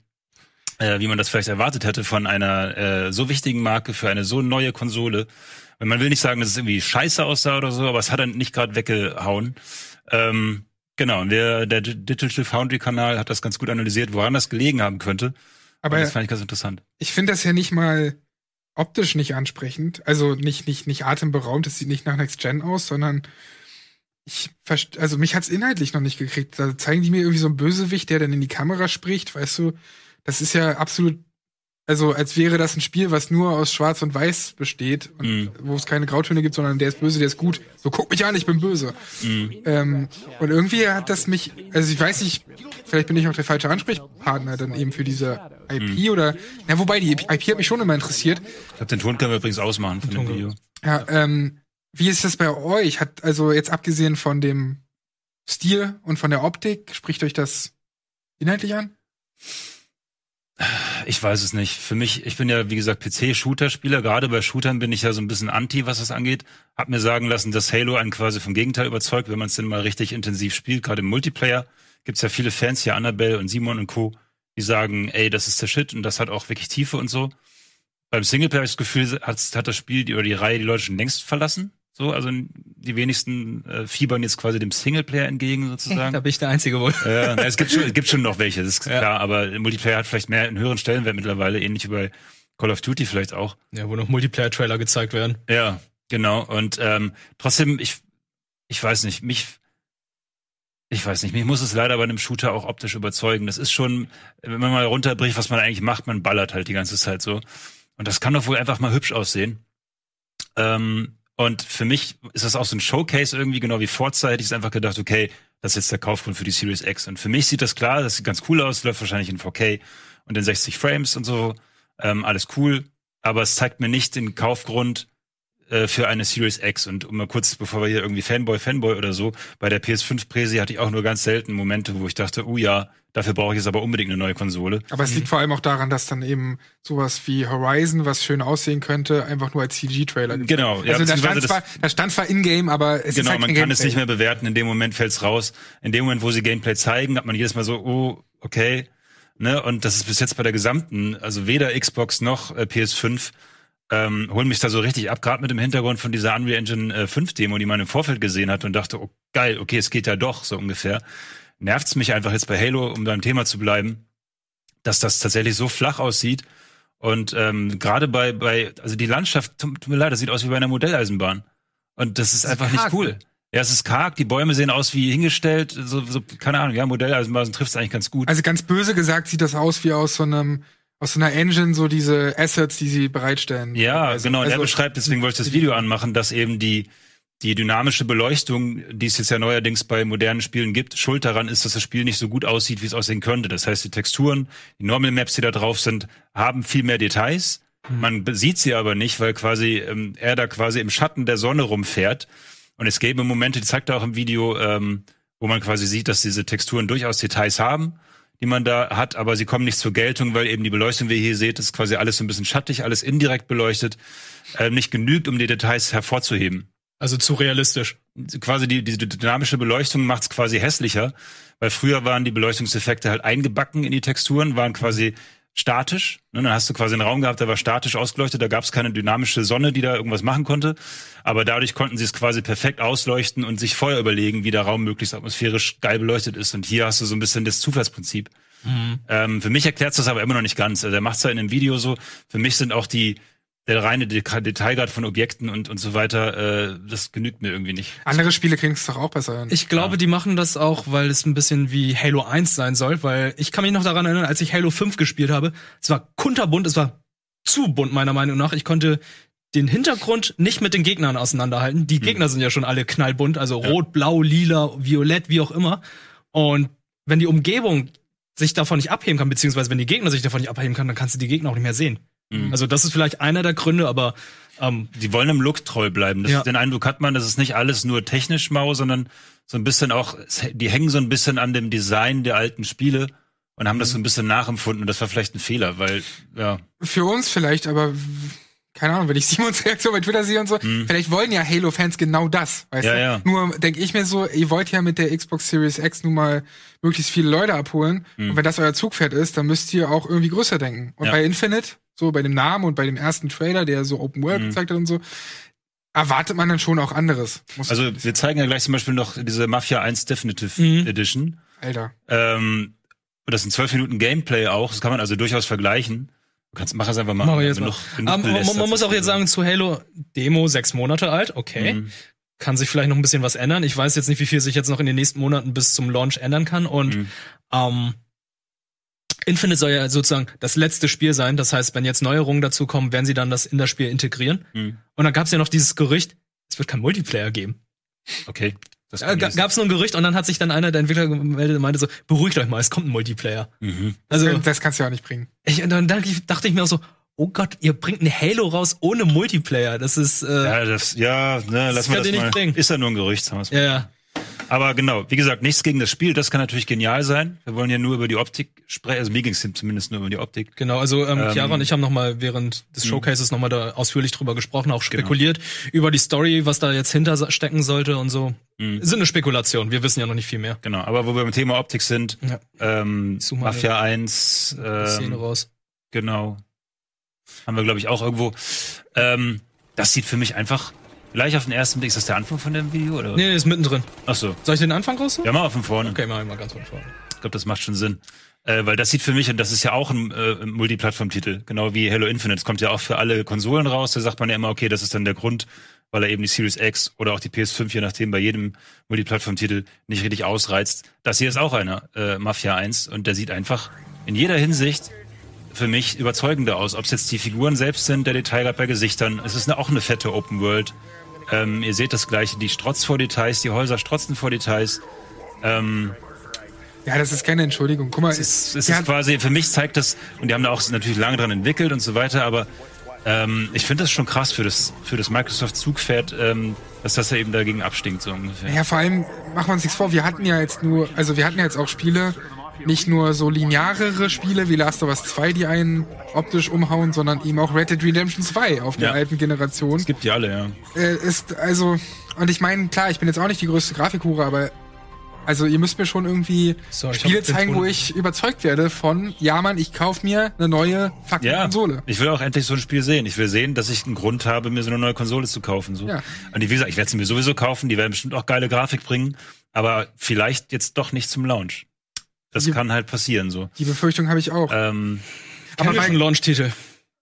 wie man das vielleicht erwartet hätte von einer äh, so wichtigen Marke für eine so neue Konsole. Man will nicht sagen, dass es irgendwie scheiße aussah oder so, aber es hat dann nicht gerade weggehauen. Ähm, genau, und der, der Digital Foundry Kanal hat das ganz gut analysiert, woran das gelegen haben könnte. Aber Und das fand ich ganz interessant. ich finde das ja nicht mal optisch nicht ansprechend. Also nicht, nicht, nicht atemberaubend, das sieht nicht nach Next Gen aus, sondern ich also mich hat's inhaltlich noch nicht gekriegt. Da zeigen die mir irgendwie so einen Bösewicht, der dann in die Kamera spricht, weißt du? Das ist ja absolut, also als wäre das ein Spiel, was nur aus Schwarz und Weiß besteht und Mhm. wo es keine Grautöne gibt, sondern der ist böse, der ist gut. So guck mich an, ich bin böse. Mhm. Ähm, und irgendwie hat das mich, also ich weiß nicht, vielleicht bin ich auch der falsche Ansprechpartner dann eben für diese IP Mhm. oder, na wobei die IP hat mich schon immer interessiert. Ich glaube, den Ton können wir übrigens ausmachen von dem Video. Ja, ähm, wie ist das bei euch? Hat also jetzt abgesehen von dem Stil und von der Optik, spricht euch das inhaltlich an? Ich weiß es nicht. Für mich, ich bin ja, wie gesagt, PC-Shooter-Spieler. Gerade bei Shootern bin ich ja so ein bisschen anti, was das angeht. Hab mir sagen lassen, dass Halo einen quasi vom Gegenteil überzeugt, wenn man es denn mal richtig intensiv spielt. Gerade im Multiplayer gibt's ja viele Fans hier, Annabelle und Simon und Co., die sagen, ey, das ist der Shit und das hat auch wirklich Tiefe und so. Beim Singleplayer hab ich das Gefühl, hat, hat das Spiel die, oder die Reihe die Leute schon längst verlassen. So, also die wenigsten äh, fiebern jetzt quasi dem Singleplayer entgegen sozusagen. Da bin ich der Einzige wohl. Ja, na, es gibt schon, es gibt schon noch welche, das ist klar, aber Multiplayer hat vielleicht mehr einen höheren Stellenwert mittlerweile, ähnlich wie bei Call of Duty vielleicht auch. Ja, wo noch Multiplayer-Trailer gezeigt werden. Ja, genau. Und ähm, trotzdem, ich, ich weiß nicht, mich, ich weiß nicht, mich muss es leider bei einem Shooter auch optisch überzeugen. Das ist schon, wenn man mal runterbricht, was man eigentlich macht, man ballert halt die ganze Zeit so. Und das kann doch wohl einfach mal hübsch aussehen. Ähm, und für mich ist das auch so ein Showcase irgendwie, genau wie Forza, hätte ich einfach gedacht, okay, das ist jetzt der Kaufgrund für die Series X. Und für mich sieht das klar, das sieht ganz cool aus, läuft wahrscheinlich in 4K und in 60 Frames und so. Ähm, alles cool. Aber es zeigt mir nicht den Kaufgrund, äh, für eine Series X. Und um mal kurz, bevor wir hier irgendwie Fanboy, Fanboy oder so, bei der PS5-Präsi hatte ich auch nur ganz selten Momente, wo ich dachte, oh ja, dafür brauche ich jetzt aber unbedingt eine neue Konsole. Aber es liegt vor allem auch daran, dass dann eben sowas wie Horizon, was schön aussehen könnte, einfach nur als CG-Trailer Genau, ja, also da stand, das- zwar, da stand zwar in-game, aber es ist Genau, halt man kann es nicht mehr bewerten. In dem Moment fällt's raus. In dem Moment, wo sie Gameplay zeigen, hat man jedes Mal so, oh, okay. Ne? Und das ist bis jetzt bei der gesamten, also weder Xbox noch äh, PS5, ähm, holen mich da so richtig ab, gerade mit dem Hintergrund von dieser Unreal Engine äh, 5 Demo, die man im Vorfeld gesehen hat und dachte, oh geil, okay, es geht ja doch, so ungefähr. Nervt's mich einfach jetzt bei Halo, um beim Thema zu bleiben, dass das tatsächlich so flach aussieht. Und ähm, gerade bei, bei, also die Landschaft, tut, mir leid, das sieht aus wie bei einer Modelleisenbahn. Und das ist einfach nicht karg, cool. ne? Ja, es ist karg, die Bäume sehen aus wie hingestellt, so, so keine Ahnung, ja, Modelleisenbahn trifft es eigentlich ganz gut. Also ganz böse gesagt sieht das aus wie aus so einem aus so einer Engine so diese Assets, die sie bereitstellen. Ja, also, genau. Und er Also, beschreibt, deswegen wollte ich das Video anmachen, dass eben die, die dynamische Beleuchtung, die es jetzt ja neuerdings bei modernen Spielen gibt, schuld daran ist, dass das Spiel nicht so gut aussieht, wie es aussehen könnte. Das heißt, die Texturen, die Normal Maps, die da drauf sind, haben viel mehr Details. Man be- sieht sie aber nicht, weil quasi ähm, er da quasi im Schatten der Sonne rumfährt. Und es gäbe Momente, die zeigt er auch im Video, ähm, wo man quasi sieht, dass diese Texturen durchaus Details haben, die man da hat, aber sie kommen nicht zur Geltung, weil eben die Beleuchtung, wie ihr hier seht, ist quasi alles so ein bisschen schattig, alles indirekt beleuchtet, äh, nicht genügt, um die Details hervorzuheben. Also zu realistisch. Quasi die, die dynamische Beleuchtung macht es quasi hässlicher, weil früher waren die Beleuchtungseffekte halt eingebacken in die Texturen, waren quasi statisch. Ne? Dann hast du quasi einen Raum gehabt, der war statisch ausgeleuchtet, da gab es keine dynamische Sonne, die da irgendwas machen konnte. Aber dadurch konnten sie es quasi perfekt ausleuchten und sich vorher überlegen, wie der Raum möglichst atmosphärisch geil beleuchtet ist. Und hier hast du so ein bisschen das Zufallsprinzip. Ähm, für mich erklärt das aber immer noch nicht ganz. Also er macht es ja in dem Video so. Für mich sind auch die der reine Deta- Detailgrad von Objekten und und so weiter, äh, das genügt mir irgendwie nicht. andere Spiele kriegen es doch auch besser hin. Ich glaube, die machen das auch, weil es ein bisschen wie Halo 1 sein soll, weil ich kann mich noch daran erinnern, als ich Halo 5 gespielt habe, es war kunterbunt, es war zu bunt meiner Meinung nach. Ich konnte den Hintergrund nicht mit den Gegnern auseinanderhalten. Die Gegner sind ja schon alle knallbunt, also rot, blau, lila, violett, wie auch immer. Und wenn die Umgebung sich davon nicht abheben kann, beziehungsweise wenn die Gegner sich davon nicht abheben kann, dann kannst du die Gegner auch nicht mehr sehen. Mhm. Also das ist vielleicht einer der Gründe, aber ähm, Die wollen im Look treu bleiben. Das, Ja. Den Eindruck hat man, das ist nicht alles nur technisch mau, sondern so ein bisschen auch, die hängen so ein bisschen an dem Design der alten Spiele und haben das so ein bisschen nachempfunden. Und das war vielleicht ein Fehler, weil, ja, Für uns vielleicht, aber keine Ahnung, wenn ich (laughs) Simons Reaktion bei Twitter sehe und so, vielleicht wollen ja Halo-Fans genau das, weißt Ja, du? ja. Nur denke ich mir so, ihr wollt ja mit der Xbox Series X nun mal möglichst viele Leute abholen. Und wenn das euer Zugpferd ist, dann müsst ihr auch irgendwie größer denken. Und Ja. bei Infinite, so bei dem Namen und bei dem ersten Trailer, der so Open World gezeigt hat und so, erwartet man dann schon auch anderes. Also wir zeigen ja gleich zum Beispiel noch diese Mafia 1 Definitive Mhm. Edition. Alter. Ähm, und das sind zwölf Minuten Gameplay auch. Das kann man also durchaus vergleichen. Du kannst, mach es einfach mal. Wir jetzt mal. genug Aber man, belästert man muss auch jetzt sagen, zu Halo Demo sechs Monate alt, okay. Mhm. Kann sich vielleicht noch ein bisschen was ändern. Ich weiß jetzt nicht, wie viel sich jetzt noch in den nächsten Monaten bis zum Launch ändern kann. Und Mhm. ähm, Infinite soll ja sozusagen das letzte Spiel sein. Das heißt, wenn jetzt Neuerungen dazu kommen, werden sie dann das in das Spiel integrieren. Mhm. Und dann gab es ja noch dieses Gerücht, es wird kein Multiplayer geben. Okay. Das lesen. gab es nur ein Gerücht und dann hat sich dann einer der Entwickler gemeldet und meinte so, beruhigt euch mal, es kommt ein Multiplayer. Mhm. Also das kannst du ja auch nicht bringen. ich, dann dachte ich, mir auch so, oh Gott, ihr bringt ein Halo raus ohne Multiplayer. Das ist äh, Ja, das, ja, ne, lass mal das ihr nicht mal. bringen. Ist ja nur ein Gerücht, sagen wir's mal. ja, ja. Aber genau, wie gesagt, nichts gegen das Spiel, das kann natürlich genial sein. Wir wollen ja nur über die Optik sprechen, also mir ging es zumindest nur über die Optik. Genau, also ähm, Ähm, Chiara und ich haben noch mal während des Showcases noch mal da ausführlich drüber gesprochen, auch Genau. spekuliert über die Story, was da jetzt hinter stecken sollte und so. Mhm. Sind eine Spekulation, wir wissen ja noch nicht viel mehr. Genau, aber wo wir beim Thema Optik sind, Ja. ähm, Mafia 1, Die Szene ähm, raus. genau, haben wir glaube ich auch irgendwo. Ähm, das sieht für mich einfach gleich auf den ersten Blick, ist das der Anfang von dem Video? Oder? Nee, nee, ist mittendrin. Ach so, Soll ich den Anfang raus? ja mal von vorne. Okay, ich mal ganz von vorne. Ich glaube, das macht schon Sinn. Äh, weil das sieht für mich, und das ist ja auch ein äh, Multiplattform-Titel, genau wie Halo Infinite. Es kommt ja auch für alle Konsolen raus. Da sagt man ja immer, okay, das ist dann der Grund, weil er eben die Series X oder auch die PS5, je nachdem, bei jedem Multiplattform-Titel nicht richtig ausreizt. Das hier ist auch einer, äh, Mafia 1, und der sieht einfach in jeder Hinsicht für mich überzeugender aus. Ob es jetzt die Figuren selbst sind, der Detailgrad bei Gesichtern. Es ist eine, auch eine fette Open World. Ähm, ihr seht das Gleiche, die strotzt vor Details, die Häuser strotzen vor Details. Ähm, Ja, das ist keine Entschuldigung. Guck mal, es ist, es ist quasi, für mich zeigt das, und die haben da auch natürlich lange dran entwickelt und so weiter, aber Ähm, ich finde das schon krass für das, für das Microsoft-Zugpferd, ähm, dass das ja eben dagegen abstinkt, so ungefähr. Ja, vor allem, machen wir uns nichts vor, wir hatten ja jetzt nur, also wir hatten ja jetzt auch Spiele, nicht nur so linearere Spiele wie Last of Us 2, die einen optisch umhauen, sondern eben auch Red Dead Redemption 2 auf der Ja. alten Generation. Es gibt die alle, ja. Äh, ist, also, und ich meine, klar, ich bin jetzt auch nicht die größte Grafikhure, aber also ihr müsst mir schon irgendwie So, Spiele zeigen, wo ich überzeugt werde von, ja Mann, ich kauf mir eine neue fucking Ja, Konsole. ich will auch endlich so ein Spiel sehen. Ich will sehen, dass ich einen Grund habe, mir so eine neue Konsole zu kaufen. So. Ja. Und wie gesagt, ich werde sie mir sowieso kaufen. Die werden bestimmt auch geile Grafik bringen, aber vielleicht jetzt doch nicht zum Launch. Das Die- kann halt passieren so. Die Befürchtung habe ich auch. Ähm, Aber ein Launch-Titel.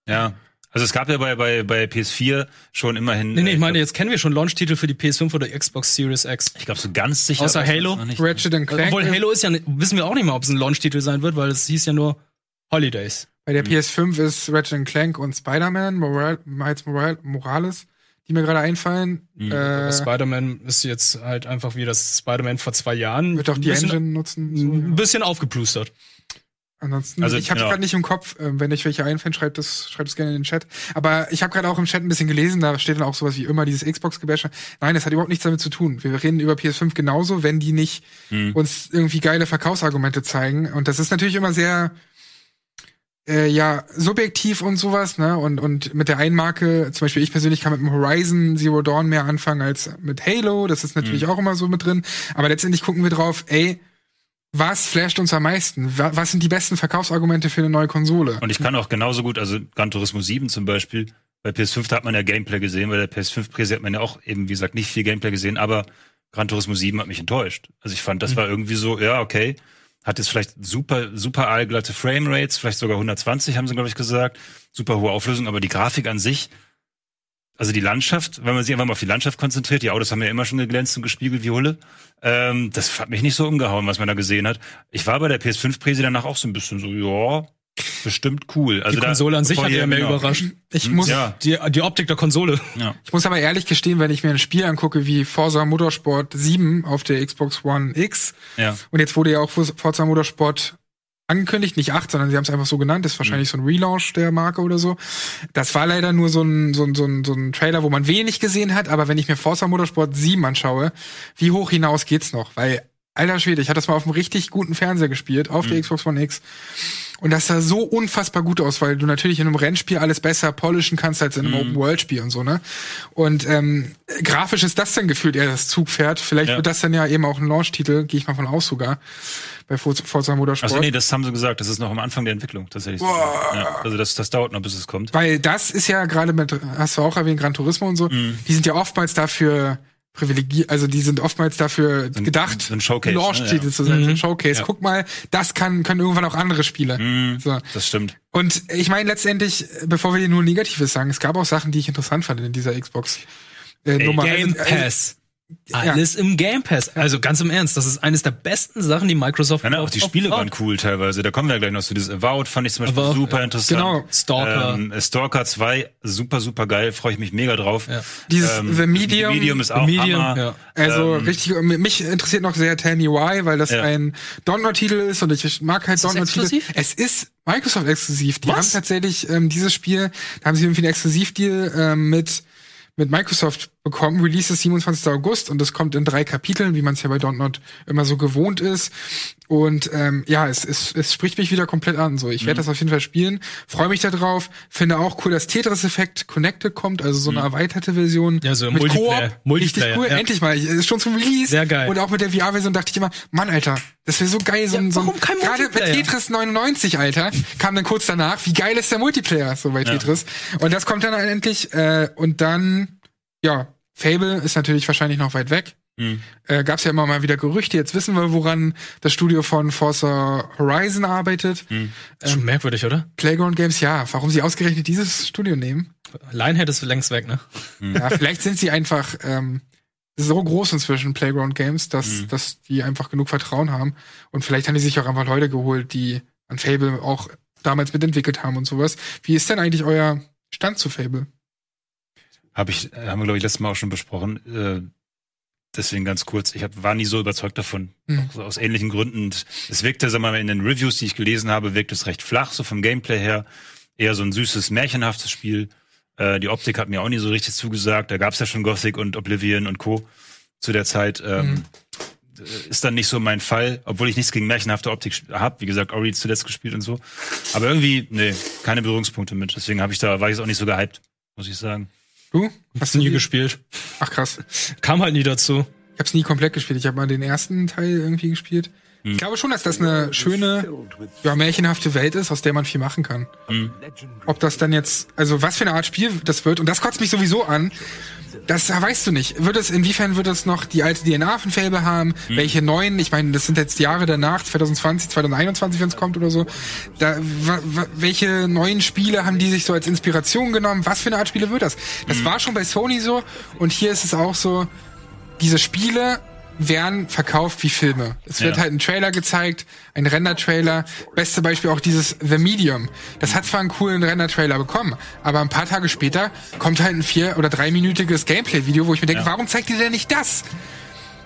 ja. Also es gab ja bei, bei, bei PS4 schon immerhin. Nee, nee, äh, ich meine, jetzt kennen wir schon Launch-Titel für die PS5 oder Xbox Series X. ich glaube so ganz sicher. Außer Halo? Ratchet and Clank Obwohl Halo ist ja, wissen wir auch nicht mal, ob es ein Launch-Titel sein wird, weil es hieß ja nur Holidays. Bei der PS5 ist Ratchet Clank und Spider-Man, Moral, Miles Moral, Morales, die mir gerade einfallen. Mhm. Äh, Spider-Man ist jetzt halt einfach wie das Spider-Man vor zwei Jahren. wird auch die ein bisschen, Engine nutzen. ein So, bisschen aufgeplustert. Ansonsten, Also, ich habe genau. gerade nicht im Kopf. Ähm, wenn euch welche einfällt, schreibt es schreibt es gerne in den Chat. Aber ich habe gerade auch im Chat ein bisschen gelesen, da steht dann auch sowas wie immer dieses Xbox-Gebäsche. Nein, das hat überhaupt nichts damit zu tun. Wir reden über PS5 genauso, wenn die nicht Hm. uns irgendwie geile Verkaufsargumente zeigen. Und das ist natürlich immer sehr äh, ja, subjektiv und sowas, ne? Und, und mit der einen Marke, zum Beispiel ich persönlich kann mit dem Horizon Zero Dawn mehr anfangen als mit Halo. Das ist natürlich Mhm. auch immer so mit drin. Aber letztendlich gucken wir drauf, ey, was flasht uns am meisten? Wa- Was sind die besten Verkaufsargumente für eine neue Konsole? Und ich kann auch genauso gut, also Gran Turismo 7 zum Beispiel, bei PS5 da hat man ja Gameplay gesehen, bei der PS5-Präse hat man ja auch eben, wie gesagt, nicht viel Gameplay gesehen, aber Gran Turismo 7 hat mich enttäuscht. Also ich fand, das war irgendwie so, ja, okay, hat jetzt vielleicht super, super allglatte Framerates, vielleicht sogar 120 haben sie, glaube ich, gesagt, super hohe Auflösung, aber die Grafik an sich, also die Landschaft, wenn man sich einfach mal auf die Landschaft konzentriert, die Autos haben ja immer schon geglänzt und gespiegelt wie Hulle, ähm, das hat mich nicht so umgehauen, was man da gesehen hat. Ich war bei der PS5-Präse danach auch so ein bisschen so, ja, bestimmt cool. Also Die Konsole an sich hat ja mehr genau. überrascht. Ich Hm, muss, ja. Die, die Optik der Konsole. Ja. ich muss aber ehrlich gestehen, wenn ich mir ein Spiel angucke wie Forza Motorsport 7 auf der Xbox One X, Ja. und jetzt wurde ja auch Forza Motorsport angekündigt, nicht 8, sondern sie haben es einfach so genannt, ist wahrscheinlich so ein Relaunch der Marke oder so. Das war leider nur so ein, so ein, so ein, so ein Trailer, wo man wenig gesehen hat, aber wenn ich mir Forza Motorsport 7 anschaue, wie hoch hinaus geht's noch? Weil, alter Schwede, ich hatte das mal auf einem richtig guten Fernseher gespielt, auf der Xbox One X. Und das sah so unfassbar gut aus, weil du natürlich in einem Rennspiel alles besser polischen kannst als in einem Open-World-Spiel und so, ne? Und ähm, grafisch ist das dann gefühlt eher das Zugpferd. Vielleicht Ja. wird das dann ja eben auch ein Launch-Titel, gehe ich mal von aus sogar, bei Forza Motorsport. Also nee, das haben sie gesagt, das ist noch am Anfang der Entwicklung tatsächlich. Ja, also das, das dauert noch, bis es kommt. Weil das ist ja gerade mit, hast du auch erwähnt, Gran Turismo und so, Mhm. die sind ja oftmals dafür privilegiert, also die sind oftmals dafür ein- gedacht, so ein Showcase, ne? Launch-Titel Ja. zu sein, so ein Mhm. Showcase. Ja. Guck mal, das kann, können irgendwann auch andere Spiele. Mhm, So. Das stimmt. Und ich meine letztendlich, bevor wir hier nur Negatives sagen, es gab auch Sachen, die ich interessant fand in dieser Xbox. Äh, Nummer. Game Also, äh, Pass. Alles im Game Pass. Also ganz im Ernst, das ist eines der besten Sachen, die Microsoft Ja, ne, auch die Spiele waren cool teilweise. Da kommen wir ja gleich noch zu. Dieses Avowed fand ich zum Beispiel Avowed, super ja. interessant. Genau. Stalker. Ähm, Stalker 2, super, super geil. Freue ich mich mega drauf. Ja. Dieses The Medium- Medium ist auch Medium, Hammer. ja. Also Ähm, richtig, mich interessiert noch sehr Tell Me Why, weil das Ja. ein Dontnod-Titel ist und ich mag halt Ist das Dontnod-Titel. exklusiv? Es ist Microsoft exklusiv. Die Was? haben tatsächlich ähm, dieses Spiel, da haben sie irgendwie einen Exklusivdeal ähm, mit mit Microsoft bekommen. Release ist 27. August und das kommt in drei Kapiteln, wie man es ja bei Dontnod immer so gewohnt ist. Und ähm, ja, es, es, es spricht mich wieder komplett an. So, ich Mhm. werde das auf jeden Fall spielen. Freue mich darauf. Finde auch cool, dass Tetris-Effekt Connected kommt, also so eine erweiterte Version. Mhm. Ja, so mit Multiplayer. Koop. Multiplayer, Richtig cool. ja. Endlich mal. Ist schon zum Release. Sehr geil. Und auch mit der VR-Version dachte ich immer, Mann, Alter, das wäre so geil. So, Ja, ein- so, ein- warum kein Gerade bei? Tetris 99, Alter, kam dann kurz danach, wie geil ist der Multiplayer so bei Tetris. Und das kommt dann endlich. Äh, und dann, ja, Fable ist natürlich wahrscheinlich noch weit weg. Mhm. Äh, Gab es ja immer mal wieder Gerüchte. Jetzt wissen wir, woran das Studio von Forza Horizon arbeitet. Mhm. Ist schon merkwürdig, oder? Playground Games, ja. Warum sie ausgerechnet dieses Studio nehmen? Lionhead ist längst weg, ne? Ja, vielleicht sind sie einfach ähm, so groß inzwischen, Playground Games, dass, dass die einfach genug Vertrauen haben. Und vielleicht haben die sich auch einfach Leute geholt, die an Fable auch damals mitentwickelt haben und sowas. Wie ist denn eigentlich euer Stand zu Fable? Habe ich, haben wir, glaube ich, letztes Mal auch schon besprochen. Äh, deswegen ganz kurz. Ich hab, war nie so überzeugt davon. Mhm. So aus ähnlichen Gründen. Und Es wirkte, sag mal, in den Reviews, die ich gelesen habe, wirkt es recht flach, so vom Gameplay her. Eher so ein süßes, märchenhaftes Spiel. Äh, die Optik hat mir auch nie so richtig zugesagt. Da gab es ja schon Gothic und Oblivion und Co. zu der Zeit. Ähm, Ist dann nicht so mein Fall, obwohl ich nichts gegen märchenhafte Optik habe. Wie gesagt, Ori zuletzt gespielt und so. Aber irgendwie, nee, keine Berührungspunkte mit. Deswegen habe ich da, war ich auch nicht so gehypt, muss ich sagen. Du? Hast du nie gespielt? Ach krass. Kam halt nie dazu. Ich hab's nie komplett gespielt. Ich habe mal den ersten Teil irgendwie gespielt. Ich glaube schon, dass das eine schöne, ja, märchenhafte Welt ist, aus der man viel machen kann. Ob das dann jetzt, also was für eine Art Spiel das wird, und das kotzt mich sowieso an, das weißt du nicht. Wird es, inwiefern wird es noch die alte DNA von Fable haben? Welche neuen? Ich meine, das sind jetzt Jahre danach, 2020, 2021, wenn es kommt oder so. Da, wa, wa, welche neuen Spiele haben die sich so als Inspiration genommen? Was für eine Art Spiele wird das? Das war schon bei Sony so, und hier ist es auch so, diese Spiele werden verkauft wie Filme. Es wird Ja. halt ein Trailer gezeigt, ein Render-Trailer. Beste Beispiel auch dieses The Medium. Das hat zwar einen coolen Render-Trailer bekommen, aber ein paar Tage später kommt halt ein vier- oder dreiminütiges Gameplay-Video, wo ich mir denke, warum zeigt ihr denn nicht das?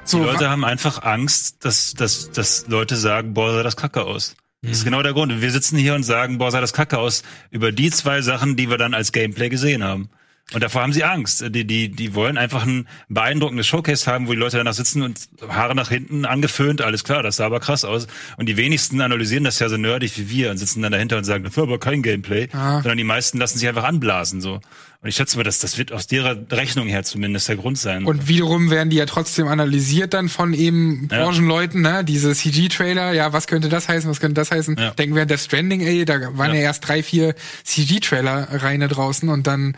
So, Die Leute haben einfach Angst, dass, dass, dass Leute sagen, boah, sah das kacke aus. Das Mhm. ist genau der Grund. Wir sitzen hier und sagen, boah, sah das kacke aus, über die zwei Sachen, die wir dann als Gameplay gesehen haben. Und davor haben sie Angst. Die, die, die wollen einfach ein beeindruckendes Showcase haben, wo die Leute danach sitzen und Haare nach hinten angeföhnt, alles klar, das sah aber krass aus. Und die wenigsten analysieren das ja so nerdig wie wir und sitzen dann dahinter und sagen, das war aber kein Gameplay. Ah. Sondern die meisten lassen sich einfach anblasen, so. Und ich schätze mal, das, das wird aus derer Rechnung her zumindest der Grund sein. und wiederum werden die ja trotzdem analysiert dann von eben Ja. Branchenleuten, ne? Diese CG-Trailer, ja, was könnte das heißen, was könnte das heißen? Ja. Denken wir an Death Stranding, ey, da waren ja, Ja. erst drei, vier CG-Trailer-Reine draußen und dann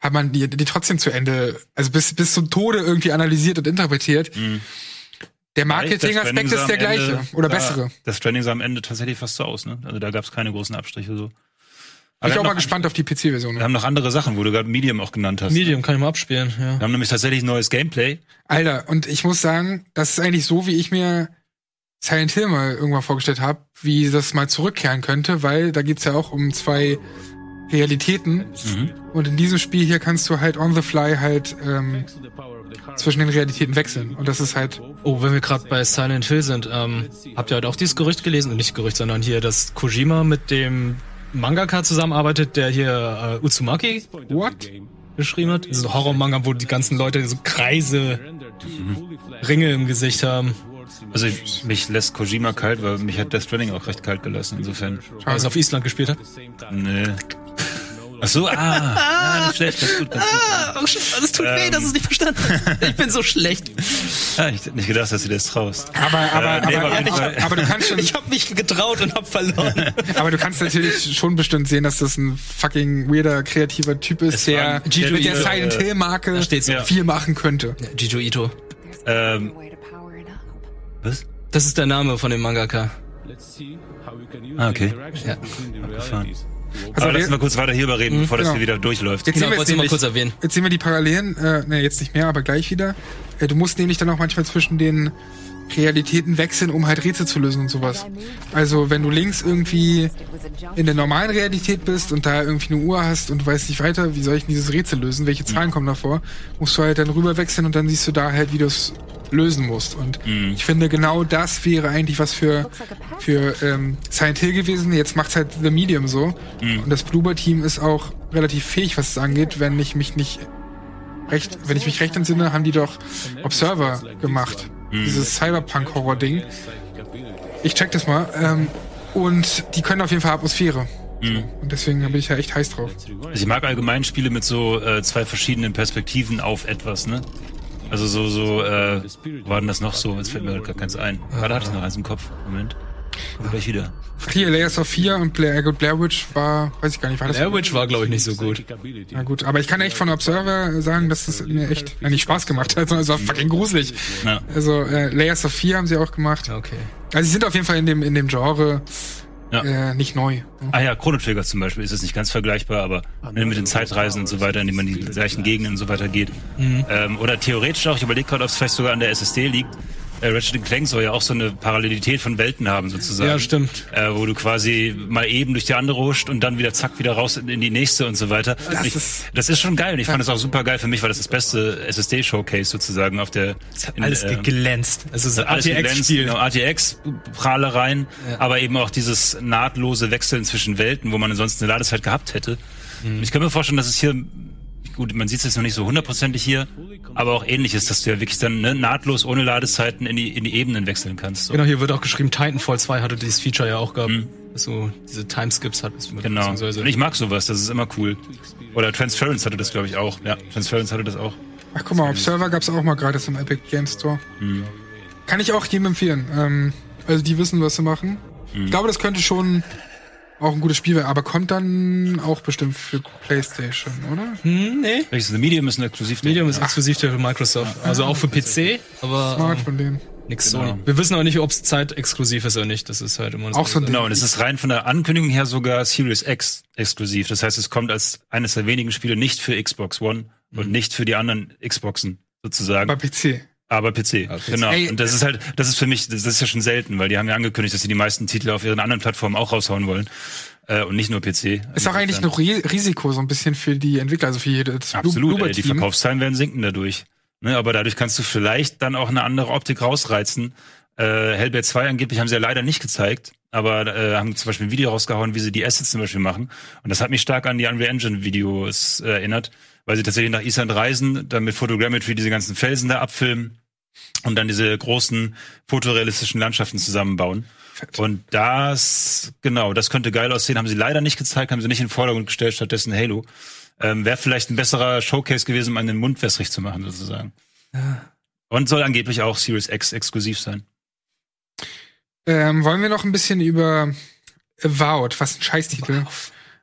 hat man die, die trotzdem zu Ende, also bis, bis zum Tode irgendwie analysiert und interpretiert. Der Marketing-Aspekt ist der gleiche oder bessere. Das Training sah am Ende tatsächlich fast so aus, ne? Also da gab es keine großen Abstriche so. Bin Aber ich wir auch mal gespannt auf die PC-Version. Wir haben noch andere Sachen, wo du gerade Medium auch genannt hast. Medium kann ich mal abspielen, ja. Wir haben nämlich tatsächlich neues Gameplay. Alter, und ich muss sagen, das ist eigentlich so, wie ich mir Silent Hill mal irgendwann vorgestellt habe, wie das mal zurückkehren könnte, weil da geht's ja auch um zwei Realitäten. Und in diesem Spiel hier kannst du halt on the fly halt ähm, zwischen den Realitäten wechseln. Und das ist halt, Oh, wenn wir gerade bei Silent Hill sind, ähm, habt ihr halt auch dieses Gerücht gelesen? Nicht Gerücht, sondern hier, dass Kojima mit dem Mangaka zusammenarbeitet, der hier äh, Uzumaki what? geschrieben hat. So Horror-Manga, wo die ganzen Leute so Kreise, Ringe im Gesicht haben. Also ich, mich lässt Kojima kalt, weil mich hat Death Stranding auch recht kalt gelassen. Insofern. Weil er es auf Island gespielt hat. Nee. Ach so, ah, ja, nicht schlecht, ganz gut, ganz gut. Oh, es tut weh, dass du es nicht verstanden hast. Ich bin so schlecht. Ja, ich hätte nicht gedacht, dass du das traust. Aber, aber, Äh, nee, aber, aber Fall. aber, du kannst schon, Ich habe mich getraut und habe verloren. (laughs) aber du kannst natürlich schon bestimmt sehen, dass das ein fucking weirder, kreativer Typ ist, Es der mit der kreativer, Silent äh, Hill Marke ja. viel machen könnte. Jijo Ito. Ähm, was? Das ist der Name von dem Mangaka. Ah, okay. Ja. Abgefahren. Also Aber lassen wir kurz weiter hierüber reden, bevor das genau. hier wieder durchläuft. Jetzt Genau, sehen wir wollte ich jetzt mal kurz erwähnen. Jetzt sehen wir die Parallelen, äh, ne, jetzt nicht mehr, aber gleich wieder. Äh, du musst nämlich dann auch manchmal zwischen den Realitäten wechseln, um halt Rätsel zu lösen und sowas. Also wenn du links irgendwie in der normalen Realität bist und da irgendwie eine Uhr hast und du weißt nicht weiter, wie soll ich denn dieses Rätsel lösen, welche Zahlen kommen davor, musst du halt dann rüber wechseln und dann siehst du da halt, wie du es lösen musst. Und ich finde, genau das wäre eigentlich was für, für ähm, Silent Hill gewesen. Jetzt macht's halt The Medium so. Und das Bloober-Team ist auch relativ fähig, was es angeht, wenn ich mich nicht recht, wenn ich mich recht entsinne, haben die doch Observer gemacht. Dieses Cyberpunk-Horror-Ding. Ich check das mal. Ähm, und die können auf jeden Fall Atmosphäre. Und deswegen bin ich ja echt heiß drauf. Also ich mag allgemein Spiele mit so äh, zwei verschiedenen Perspektiven auf etwas, ne? Also so, so, äh, war denn das noch so? Jetzt fällt mir gar keins ein. Gerade hatte ich noch eins im Kopf. Moment. Kommt gleich wieder. Hier, Layers of 4 und Blair, äh, gut, Blair Witch war, weiß ich gar nicht, war das? Blair Witch war, glaube ich, nicht so gut. Na gut, aber ich kann echt von Observer sagen, dass das mir echt ja, nicht Spaß gemacht hat, sondern es war fucking gruselig. Ja. Also äh, Layers of 4 haben sie auch gemacht. Okay. Also sie sind auf jeden Fall in dem, in dem Genre Ja. äh, nicht neu. Ah ja, Chrono Trigger zum Beispiel ist es nicht ganz vergleichbar, aber ne, mit den Zeitreisen und so weiter, in die man die gleichen Gegenden und so weiter geht. Ähm, oder theoretisch auch, ich überlege gerade, ob es vielleicht sogar an der SSD liegt. Äh, Ratchet Clank soll ja auch so eine Parallelität von Welten haben, sozusagen. Ja, stimmt. Äh, wo du quasi mal eben durch die andere huscht und dann wieder zack, wieder raus in, in die nächste und so weiter. Das ich, ist- das ist schon geil und ich fand das auch super geil. Für mich war das das beste SSD-Showcase sozusagen auf der... in, Alles äh, geglänzt. Also so ein RTX-Spiel. Genau, RTX-Prahlereien, aber eben auch dieses nahtlose Wechseln zwischen Welten, wo man ansonsten eine Ladezeit gehabt hätte. Mhm. Ich kann mir vorstellen, dass es hier gut, man sieht es jetzt noch nicht so hundertprozentig hier, aber auch ähnliches, dass du ja wirklich dann ne, nahtlos ohne Ladezeiten in die, in die Ebenen wechseln kannst. So. Genau, hier wird auch geschrieben, Titanfall 2 hatte dieses Feature ja auch gehabt. Dass du diese Timeskips hattest. Genau. Und ich mag sowas, das ist immer cool. Oder Transference hatte das, glaube ich, auch. Ja, Transference hatte das auch. Ach guck mal, Observer gab's auch mal gratis im Epic Game Store. Mhm. Kann ich auch jedem empfehlen. Ähm, also die wissen, was sie machen. Mhm. Ich glaube, das könnte schon auch ein gutes Spiel aber kommt dann auch bestimmt für Playstation, oder? Hm, nee. Welches The Medium ist ein exklusiv. Medium ist exklusiv für Microsoft. Also auch für PC, aber Smart ähm, von denen. nix Genau. Sony. Wir wissen auch nicht, ob es zeitexklusiv ist oder nicht. Das ist halt immer Auch so ein Ding. Genau, und es ist rein von der Ankündigung her sogar Series X exklusiv. Das heißt, es kommt als eines der wenigen Spiele nicht für Xbox One und nicht für die anderen Xboxen sozusagen. Bei PC. Aber PC, genau. Ey, und das ist halt, das ist für mich, das ist ja schon selten, weil die haben ja angekündigt, dass sie die meisten Titel auf ihren anderen Plattformen auch raushauen wollen. Äh, und nicht nur PC. Ist auch eigentlich ein Ri- Risiko so ein bisschen für die Entwickler, also für jedes Absolut, ey, die. Verkaufszahlen werden sinken dadurch. Ne, aber dadurch kannst du vielleicht dann auch eine andere Optik rausreizen. Äh, Hellblade 2 angeblich haben sie ja leider nicht gezeigt, aber äh, haben zum Beispiel ein Video rausgehauen, wie sie die Assets zum Beispiel machen. Und das hat mich stark an die Unreal Engine Videos äh, erinnert, weil sie tatsächlich nach Island reisen, dann mit Photogrammetry diese ganzen Felsen da abfilmen und dann diese großen fotorealistischen Landschaften zusammenbauen. Und das, genau, das könnte geil aussehen. Haben sie leider nicht gezeigt, haben sie nicht in den Vordergrund gestellt, stattdessen Halo. Ähm, Wäre vielleicht ein besserer Showcase gewesen, um einen den Mund wässrig zu machen, sozusagen. Und soll angeblich auch Series X exklusiv sein. Ähm, wollen wir noch ein bisschen über Avowed, was ein Scheißtitel,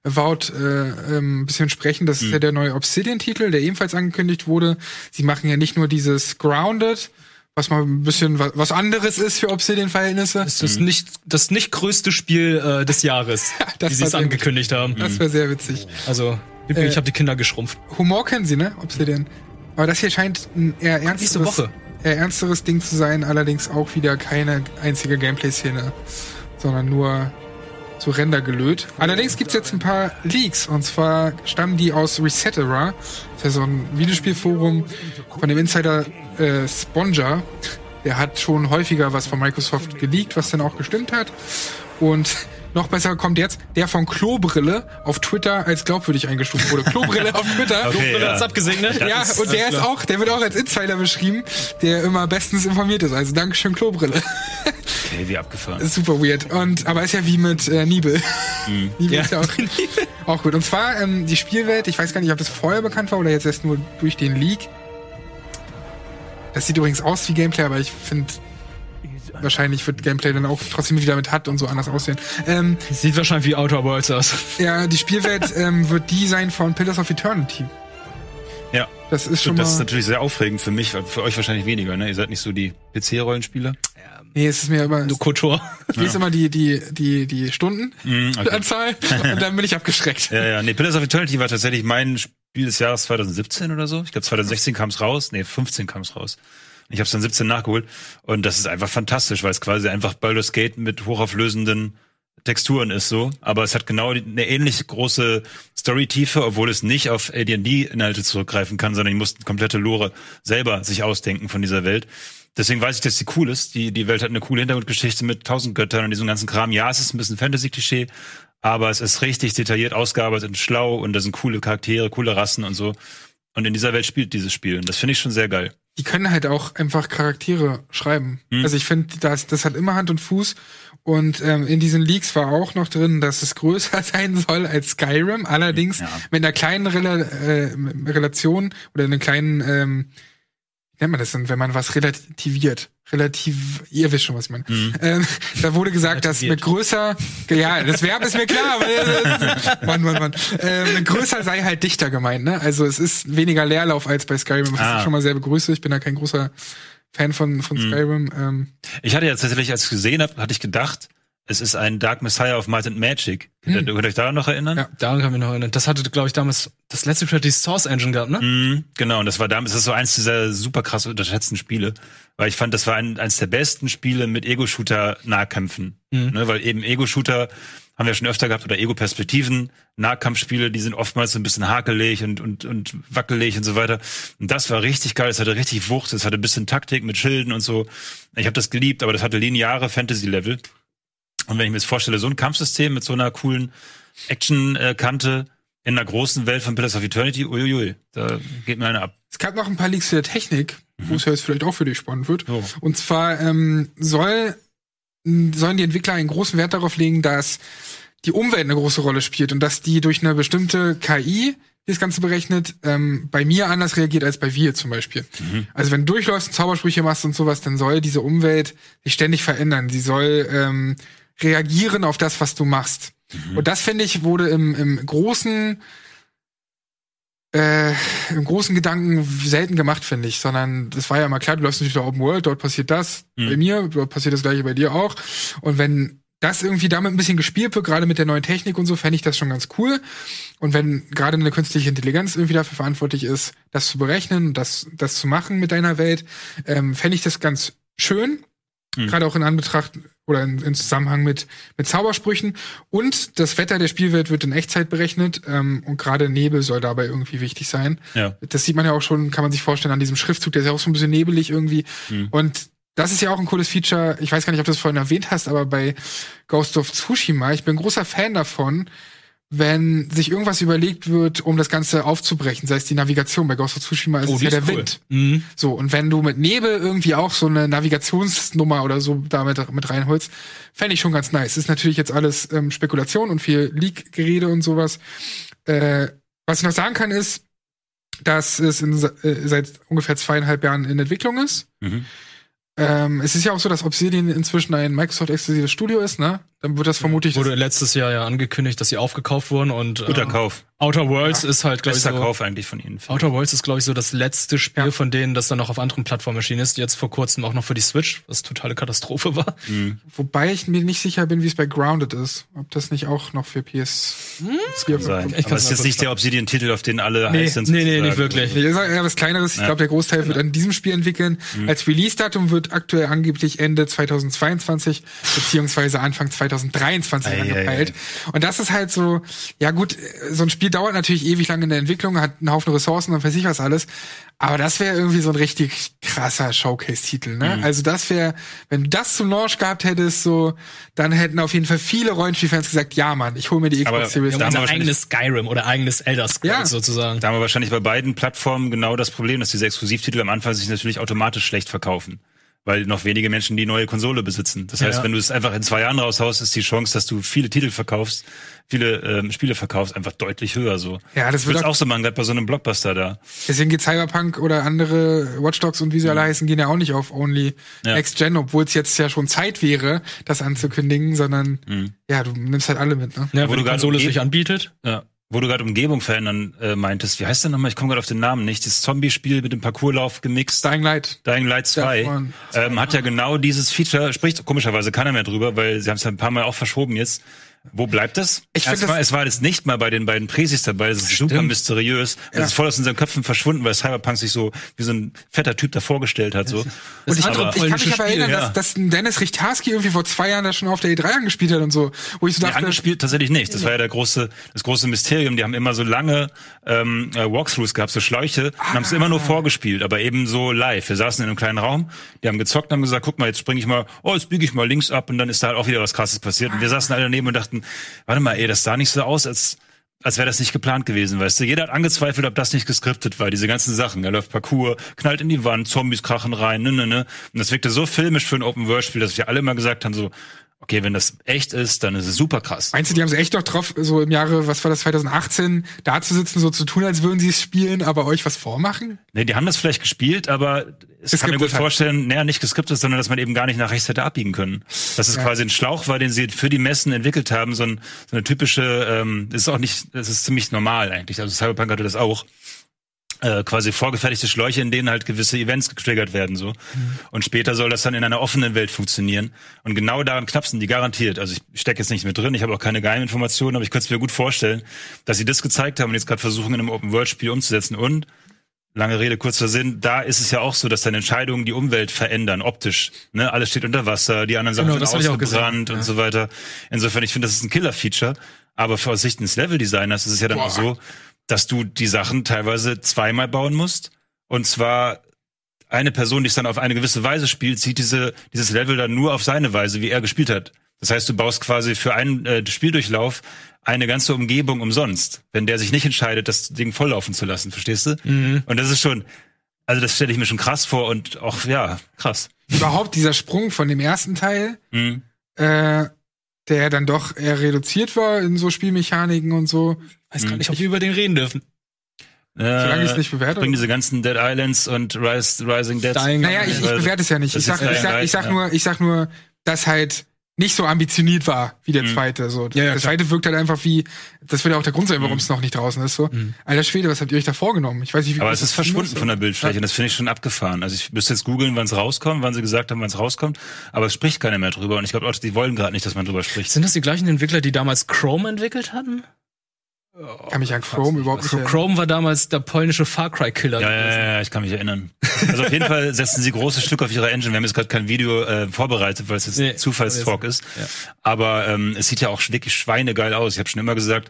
Avowed äh, ähm, ein bisschen sprechen. Das ist Mhm. ja der neue Obsidian-Titel, der ebenfalls angekündigt wurde. Sie machen ja nicht nur dieses Grounded, was mal ein bisschen wa was anderes ist für Obsidian-Verhältnisse. Das ist nicht das nicht größte Spiel äh, des Jahres, (laughs) Das wie sie es angekündigt haben. Das wäre sehr witzig. Also ich Äh, habe die Kinder geschrumpft. Humor kennen Sie, ne? Obsidian. Aber das hier scheint ein eher ernsteres, Woche. eher ernsteres Ding zu sein, allerdings auch wieder keine einzige Gameplay-Szene, sondern nur so rendergelöt. Allerdings gibt's jetzt ein paar Leaks, und zwar stammen die aus Resetera. Das ist ja so ein Videospielforum von dem Insider äh, Sponger. Der hat schon häufiger was von Microsoft geleakt, was dann auch gestimmt hat. Und noch besser kommt jetzt der von Klobrille auf Twitter als glaubwürdig eingestuft wurde. Klobrille auf Twitter. Okay, Hat's abgesegnet? Ja, und der ist auch, der wird auch als Insider beschrieben, der immer bestens informiert ist. Also Dankeschön, Klobrille. Okay, wie abgefahren. ist super weird. Und aber ist ja wie mit äh, Nibel. (laughs) Nibel ist ja auch, auch gut. Und zwar ähm, die Spielwelt, ich weiß gar nicht, ob das vorher bekannt war oder jetzt erst nur durch den Leak. Das sieht übrigens aus wie Gameplay, aber ich finde wahrscheinlich wird Gameplay dann auch trotzdem wieder mit hat und so anders aussehen. Ähm, Sieht wahrscheinlich wie Outer Worlds aus. ja, die Spielwelt (laughs) ähm, wird die sein von Pillars of Eternity. Ja. Das ist schon Das ist natürlich sehr aufregend für mich, für euch wahrscheinlich weniger, ne? Ihr seid nicht so die PC-Rollenspieler. Nee, es ist mir immer. Du Kotor. (laughs) Ich lese immer die, die, die, die Stundenanzahl (laughs) und dann bin ich abgeschreckt. Ja, ja, nee, Pillars of Eternity war tatsächlich mein Spiel des Jahres 2017 oder so. Ich glaube 2016 kam es raus, nee, 15 kam es raus. Ich habe es dann 17 nachgeholt und das ist einfach fantastisch, weil es quasi einfach Baldur's Gate mit hochauflösenden Texturen ist so, aber es hat genau die- eine ähnlich große Storytiefe, obwohl es nicht auf AD&D-Inhalte zurückgreifen kann, sondern ich muss eine komplette Lore selber sich ausdenken von dieser Welt. Deswegen weiß ich, dass sie cool ist. Die, die Welt hat eine coole Hintergrundgeschichte mit tausend Göttern und diesem ganzen Kram. Ja, es ist ein bisschen Fantasy-Klischee, aber es ist richtig detailliert ausgearbeitet und schlau und da sind coole Charaktere, coole Rassen und so. Und in dieser Welt spielt dieses Spiel. Und das finde ich schon sehr geil. Die können halt auch einfach Charaktere schreiben. Hm. Also ich finde, das, das hat immer Hand und Fuß. Und ähm, in diesen Leaks war auch noch drin, dass es größer (laughs) sein soll als Skyrim. Allerdings Ja. mit einer kleinen Rela äh, Relation oder einer kleinen, ähm, nennt man das denn, wenn man was relativiert? Relativ, ihr wisst schon, was ich meine. Hm. Ähm, da wurde gesagt, dass mit größer, ja, das Verb ist mir klar, aber Mann, Mann, Mann. Äh, mit größer sei halt dichter gemeint, ne? Also es ist weniger Leerlauf als bei Skyrim, was Ah. ich schon mal sehr begrüße. Ich bin da kein großer Fan von, von Hm. Skyrim. Ähm, Ich hatte ja tatsächlich, als ich gesehen habe, hatte ich gedacht, es ist ein Dark Messiah of Might and Magic. Könnt ihr- Könnt ihr euch daran noch erinnern? Ja. Daran kann ich mich noch erinnern. Das hatte, glaube ich, damals das letzte Spiel die Source Engine gehabt, ne? Mhm, genau, und das war damals, das ist so eins dieser super krass unterschätzten Spiele, weil ich fand, das war ein, eines der besten Spiele mit Ego-Shooter-Nahkämpfen. Ne, weil eben Ego-Shooter haben wir schon öfter gehabt oder Ego-Perspektiven, Nahkampfspiele, die sind oftmals so ein bisschen hakelig und, und, und wackelig und so weiter. Und das war richtig geil, es hatte richtig Wucht, es hatte ein bisschen Taktik mit Schilden und so. Ich habe das geliebt, aber das hatte lineare Fantasy-Level. Und wenn ich mir jetzt vorstelle, so ein Kampfsystem mit so einer coolen Action-Kante, in einer großen Welt von Pillars of Eternity, uiuiui, da geht mir einer ab. Es gab noch ein paar Leaks zu der Technik, wo es ja jetzt vielleicht auch für dich spannend wird. Oh. Und zwar ähm, soll, sollen die Entwickler einen großen Wert darauf legen, dass die Umwelt eine große Rolle spielt und dass die durch eine bestimmte KI, die das Ganze berechnet, ähm, bei mir anders reagiert als bei wir zum Beispiel. Also wenn du durchläufst und Zaubersprüche machst und sowas, dann soll diese Umwelt sich ständig verändern. Sie soll ähm, reagieren auf das, was du machst. Und das, finde ich, wurde im, im großen äh, im großen Gedanken selten gemacht, finde ich, sondern das war ja mal klar, du läufst durch der Open World, dort passiert das bei mir, dort passiert das gleiche bei dir auch. Und wenn das irgendwie damit ein bisschen gespielt wird, gerade mit der neuen Technik und so, fände ich das schon ganz cool. Und wenn gerade eine künstliche Intelligenz irgendwie dafür verantwortlich ist, das zu berechnen, das, das zu machen mit deiner Welt, ähm, fände ich das ganz schön. Gerade auch in Anbetracht oder in, in Zusammenhang mit, mit Zaubersprüchen. Und das Wetter der Spielwelt wird in Echtzeit berechnet. Ähm, und gerade Nebel soll dabei irgendwie wichtig sein. Ja. Das sieht man ja auch schon, kann man sich vorstellen, an diesem Schriftzug, der ist ja auch so ein bisschen nebelig irgendwie. Und das ist ja auch ein cooles Feature. Ich weiß gar nicht, ob du das vorhin erwähnt hast, aber bei Ghost of Tsushima, ich bin ein großer Fan davon, wenn sich irgendwas überlegt wird, um das Ganze aufzubrechen, sei es die Navigation. Bei Ghost of Tsushima ist Oh, es ja der cool. Wind. Mhm. So, und wenn du mit Nebel irgendwie auch so eine Navigationsnummer oder so damit mit reinholst, fände ich schon ganz nice. Ist natürlich jetzt alles ähm, Spekulation und viel Leak-Gerede und sowas. Äh, was ich noch sagen kann, ist, dass es in, äh, seit ungefähr zweieinhalb Jahren in Entwicklung ist. Mhm. Ähm, es ist ja auch so, dass Obsidian inzwischen ein Microsoft-exklusives Studio ist, ne? Dann wird das vermutlich. Wurde letztes Jahr ja angekündigt, dass sie aufgekauft wurden und Guter ähm, Kauf. Outer Worlds ist halt, glaube ich, Bester so, Kauf eigentlich von ihnen. Outer Worlds ist, glaube ich, so das letzte Spiel Ja. von denen, das dann noch auf anderen Plattformen erschienen ist. Jetzt vor kurzem auch noch für die Switch, was totale Katastrophe war. Wobei ich mir nicht sicher bin, wie es bei Grounded ist. Ob das nicht auch noch für PS. Sein. Ich Aber es ist jetzt nicht der Obsidian-Titel, auf den alle Nee, heiß sind. nee, nee, nicht wirklich. Nee, ist eher was Kleineres. Ich glaube, der Großteil wird an diesem Spiel entwickeln. Als Release-Datum wird aktuell angeblich Ende 2022 beziehungsweise Anfang 2023 Ei, ei, angepeilt. Und das ist halt so, ja gut, so ein Spiel dauert natürlich ewig lang in der Entwicklung, hat einen Haufen Ressourcen und weiß ich was alles. Aber das wäre irgendwie so ein richtig krasser Showcase-Titel, ne? Also das wäre, wenn du das zum Launch gehabt hättest, so, dann hätten auf jeden Fall viele Rollenspielfans gesagt, ja Mann, ich hole mir die Xbox Aber Series. Ja, unser eigenes Skyrim oder eigenes Elder Scrolls Ja. sozusagen. Da haben wir wahrscheinlich bei beiden Plattformen genau das Problem, dass diese Exklusivtitel am Anfang sich natürlich automatisch schlecht verkaufen. Weil noch wenige Menschen die neue Konsole besitzen. Das heißt, Ja. wenn du es einfach in zwei Jahren raushaust, ist die Chance, dass du viele Titel verkaufst, viele ähm, Spiele verkaufst, einfach deutlich höher so. Ja, das Ich wird auch- auch so machen, gerade bei so einem Blockbuster da. Deswegen geht Cyberpunk oder andere Watch Dogs und wie sie alle heißen, gehen ja auch nicht auf Only Mhm. Ja. Next Gen, obwohl es jetzt ja schon Zeit wäre, das anzukündigen, sondern Mhm. ja, du nimmst halt alle mit, ne? Ja, Wo du die gerade Konsole umgeb- sich anbietet. Ja. Wo du gerade Umgebung verändern äh, meintest. Wie heißt der nochmal? Ich komme gerade auf den Namen nicht. Das Zombie-Spiel mit dem Parcourslauf gemixt. Dying Light. Dying Light 2 Davon. ähm, hat ja genau dieses Feature, spricht komischerweise keiner mehr drüber, weil sie haben es ja ein paar Mal auch verschoben jetzt. Wo bleibt das? Ich find Erstmal, das- es war jetzt nicht mal bei den beiden Präsis dabei, das ist super mysteriös. Das Ja. ist voll aus unseren Köpfen verschwunden, weil Cyberpunk sich so wie so ein fetter Typ da vorgestellt hat. So. Und ich, Aber- ich kann mich aber Spiel, erinnern, ja. dass, dass Dennis Richtarski irgendwie vor zwei Jahren da schon auf der E3 angespielt hat und so, wo ich so Nee, dachte, angespielt tatsächlich nicht. Das war ja der große, das große Mysterium. Die haben immer so lange ähm, äh, Walkthroughs gehabt, so Schläuche, und haben es immer nur vorgespielt, aber eben so live. Wir saßen in einem kleinen Raum, die haben gezockt und haben gesagt, guck mal, jetzt springe ich mal, oh, jetzt biege ich mal links ab und dann ist da halt auch wieder was krasses passiert. Und wir saßen alle daneben und dachten, warte mal, ey, das sah nicht so aus, als als wäre das nicht geplant gewesen, weißt du. Jeder hat angezweifelt, ob das nicht geskriptet war, diese ganzen Sachen. Er läuft Parcours, knallt in die Wand, Zombies krachen rein, ne, ne, ne. Und das wirkte so filmisch für ein Open-World-Spiel, dass wir alle immer gesagt haben, so, okay, wenn das echt ist, dann ist es super krass. Meinst du, die haben sie echt noch drauf, so im Jahre, was war das, 2018, da zu sitzen, so zu tun, als würden sie es spielen, aber euch was vormachen? Nee, die haben das vielleicht gespielt, aber es kann mir gut halt. vorstellen, naja, nicht geskriptet, sondern dass man eben gar nicht nach rechts hätte abbiegen können. Dass es Ja. quasi ein Schlauch war, den sie für die Messen entwickelt haben, so, ein, so eine typische, ähm, das ist auch nicht, das ist ziemlich normal eigentlich. Also Cyberpunk hatte das auch. Äh, quasi vorgefertigte Schläuche, in denen halt gewisse Events getriggert werden so. Und später soll das dann in einer offenen Welt funktionieren. Und genau daran knapsen die garantiert. Also ich stecke jetzt nicht mit drin, ich habe auch keine Geheiminformationen, aber ich könnte es mir gut vorstellen, dass sie das gezeigt haben und jetzt gerade versuchen, in einem Open-World-Spiel umzusetzen. Und lange Rede, kurzer Sinn, da ist es ja auch so, dass deine Entscheidungen die Umwelt verändern, optisch. Ne? Alles steht unter Wasser, die anderen Sachen Genau, sind ausgebrannt und so weiter. Insofern, ich finde, das ist ein Killer-Feature. Aber aus Sicht des Level-Designers ist es ja dann Boah. auch so, dass du die Sachen teilweise zweimal bauen musst. Und zwar eine Person, die es dann auf eine gewisse Weise spielt, sieht diese, dieses Level dann nur auf seine Weise, wie er gespielt hat. Das heißt, du baust quasi für einen äh, Spieldurchlauf eine ganze Umgebung umsonst, wenn der sich nicht entscheidet, das Ding volllaufen zu lassen, verstehst du? Mhm. Und das ist schon, also das stelle ich mir schon krass vor und auch, ja, krass. Überhaupt dieser Sprung von dem ersten Teil, Mhm. äh, der dann doch eher reduziert war in so Spielmechaniken und so. Weiß gar nicht, ob wir über den reden dürfen. Solange ich es Äh, nicht bewerte. bringen diese ganzen Dead Islands und Rise, Rising Dead. Naja, ich, ich Also, bewerte es ja nicht. Ich sag, ich sag, ich sag nur, ich sag nur, dass halt nicht so ambitioniert war wie der Mhm. zweite. So. Ja, ja, der klar. zweite wirkt halt einfach wie, das wird ja auch der Grund sein, warum Mhm. es noch nicht draußen ist. So. Alter Schwede, was habt ihr euch da vorgenommen? Ich weiß nicht, wie Aber es ist verschwunden von der Bildfläche und das finde ich schon abgefahren. Also ich müsste jetzt googeln, wann es rauskommt, wann sie gesagt haben, wann es rauskommt, aber es spricht keiner mehr drüber und ich glaube auch, die wollen gerade nicht, dass man drüber spricht. Sind das die gleichen Entwickler, die damals Chrome entwickelt hatten? Kann mich an Chrome überhaupt nicht erinnern. Chrome war damals der polnische Far Cry Killer. Ja, ja, ja, ja, ich kann mich erinnern. Also auf jeden Fall setzen sie großes Stück auf ihre Engine. Wir haben jetzt gerade kein Video äh, vorbereitet, weil es jetzt Nee, Zufallstalk ist. Ja. Aber ähm, es sieht ja auch wirklich schweinegeil aus. Ich habe schon immer gesagt,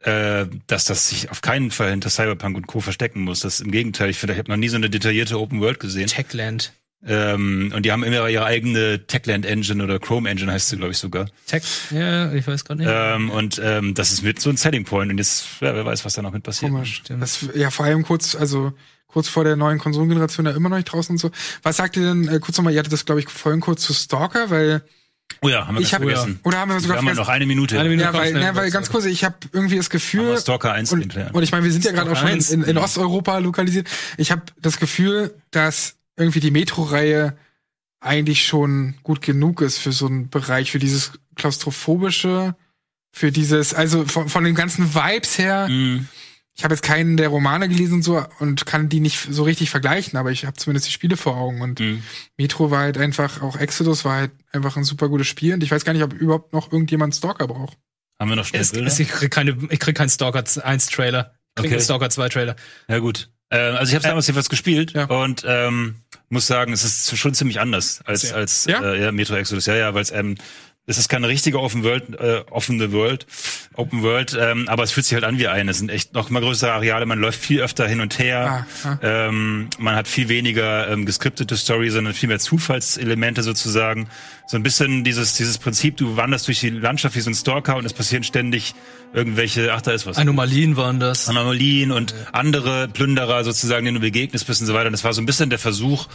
äh, dass das sich auf keinen Fall hinter Cyberpunk und Co. verstecken muss. Das im Gegenteil. Ich finde, ich habe noch nie so eine detaillierte Open World gesehen. Techland. Ähm, und die haben immer ihre eigene Techland Engine oder Chrome Engine heißt sie, glaube ich, sogar. Tech, ja, ich weiß gerade nicht. Ähm, und ähm, das ist mit so ein Selling Point. Und jetzt, ja, wer weiß, was da noch mit passiert. Komisch. Das, ja, vor allem kurz, also kurz vor der neuen Konsolengeneration ja immer noch nicht draußen und so. Was sagt ihr denn, äh, kurz nochmal, ihr hattet das, glaube ich, vorhin kurz zu Stalker, weil Oh ja, haben wir ich habe vergessen. oder haben wir Wir sogar haben ja vergessen? noch eine Minute. Eine Minute. Ja, weil, ja, weil ganz kurz, ich habe irgendwie das Haben wir Gefühl, Stalker 1 und, und ich meine, wir sind ja gerade auch schon in, in Osteuropa lokalisiert. Ich habe das Gefühl, dass irgendwie die Metro-Reihe eigentlich schon gut genug ist für so einen Bereich, für dieses klaustrophobische, für dieses, also von, von den ganzen Vibes her. Mhm. Ich habe jetzt keinen der Romane gelesen und so und kann die nicht so richtig vergleichen, aber ich habe zumindest die Spiele vor Augen und Mhm. Metro war halt einfach, auch Exodus war halt einfach ein super gutes Spiel und ich weiß gar nicht, ob überhaupt noch irgendjemand Stalker braucht. Haben wir noch schnell Es, Bilder? es, ich krieg keine, ich krieg keinen Stalker 1 Trailer. Ich krieg Okay. einen Stalker 2 Trailer. Ja gut. Äh, also ich habe damals jedenfalls gespielt Ja. und ähm, muss sagen, es ist schon ziemlich anders als als Ja? Äh, ja, Metro Exodus. Ja, ja, weil es ähm, es ist keine richtige Open World, äh, offene World, Open World, ähm, aber es fühlt sich halt an wie eine. Es sind echt noch mal größere Areale. Man läuft viel öfter hin und her. Ah, ah. Ähm, man hat viel weniger ähm, geskriptete Story, sondern viel mehr Zufallselemente sozusagen. So ein bisschen dieses dieses Prinzip. Du wanderst durch die Landschaft wie so ein Stalker und es passieren ständig irgendwelche. Ach, da ist was. Anomalien waren das. Anomalien und andere Plünderer sozusagen, denen du begegnest bist und so weiter. Und das war so ein bisschen der Versuch,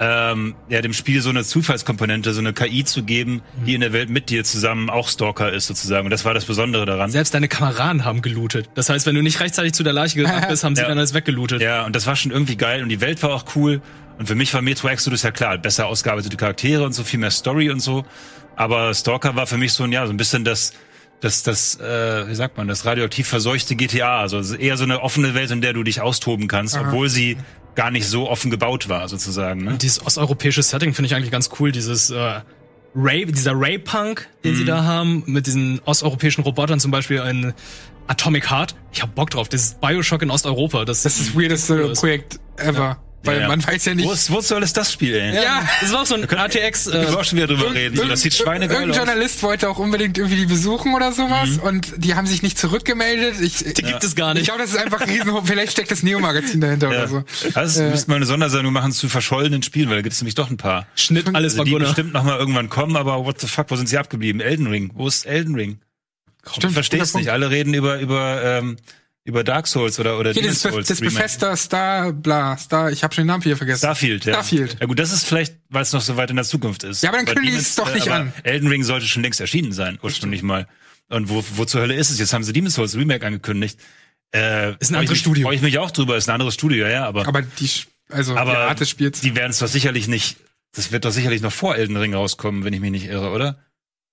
ähm, ja, dem Spiel so eine Zufallskomponente, so eine KI zu geben, die in der Welt mit dir zusammen auch Stalker ist sozusagen. Und das war das Besondere daran. Selbst deine Kameraden haben gelootet. Das heißt, wenn du nicht rechtzeitig zu der Leiche gerannt bist, haben sie (laughs) Ja. dann alles weggelootet. Ja, und das war schon irgendwie geil und die Welt war auch cool. Und für mich war Metro Exodus ja klar, besser ausgearbeitete Charaktere und so, viel mehr Story und so. Aber Stalker war für mich so ein, ja, so ein bisschen das, das, das, äh, wie sagt man, das radioaktiv verseuchte GTA. Also eher so eine offene Welt, in der du dich austoben kannst, obwohl sie gar nicht so offen gebaut war, sozusagen. Ne? Dieses osteuropäische Setting finde ich eigentlich ganz cool. Dieses äh, Ray, dieser Ray-Punk, den sie da haben, mit diesen osteuropäischen Robotern, zum Beispiel ein Atomic Heart. Ich hab Bock drauf. Das ist Bioshock in Osteuropa. Das, Das ist das weirdeste Ja, Projekt ever. Weil Ja, ja. man weiß ja nicht. Wo, ist, wo soll es das Spiel, ey? Ja. das war auch so ein ATX. Können wir Äh, auch schon wieder drüber Irgend- reden. Das sieht schweinegeil Irgendein aus. Journalist wollte auch unbedingt irgendwie die besuchen oder sowas Mhm. und die haben sich nicht zurückgemeldet. Ich, die gibt es gar ich nicht. glaube, das ist einfach ein Riesenhof. Vielleicht steckt das Neo-Magazin dahinter Ja. oder so. Also, Äh. wir müssten mal eine Sondersendung machen zu verschollenen Spielen, weil da gibt es nämlich doch ein paar. Schnitt, alles Also war die bestimmt noch mal irgendwann kommen, aber what the fuck, wo sind sie abgeblieben? Elden Ring. Wo ist Elden Ring? Stimmt, ich versteh's guter nicht. Punkt. Alle reden über über ähm, über Dark Souls oder oder Hier, das, Souls. das. Bethesda Star, bla, Star, ich habe schon den Namen hier vergessen. Starfield, ja. Starfield. Ja gut, das ist vielleicht, weil es noch so weit in der Zukunft ist. Ja, aber dann kündigen Demon's- es doch nicht an. Elden Ring sollte schon längst erschienen sein, ursprünglich mal. Und wo, wo zur Hölle ist es? Jetzt haben sie Demon's Souls Remake angekündigt. Äh, Ist ein anderes Studio. Freue ich mich auch drüber, ist ein anderes Studio, ja, aber Aber die, also aber die Art des Spiels. die werden es doch sicherlich nicht, das wird doch sicherlich noch vor Elden Ring rauskommen, wenn ich mich nicht irre, oder?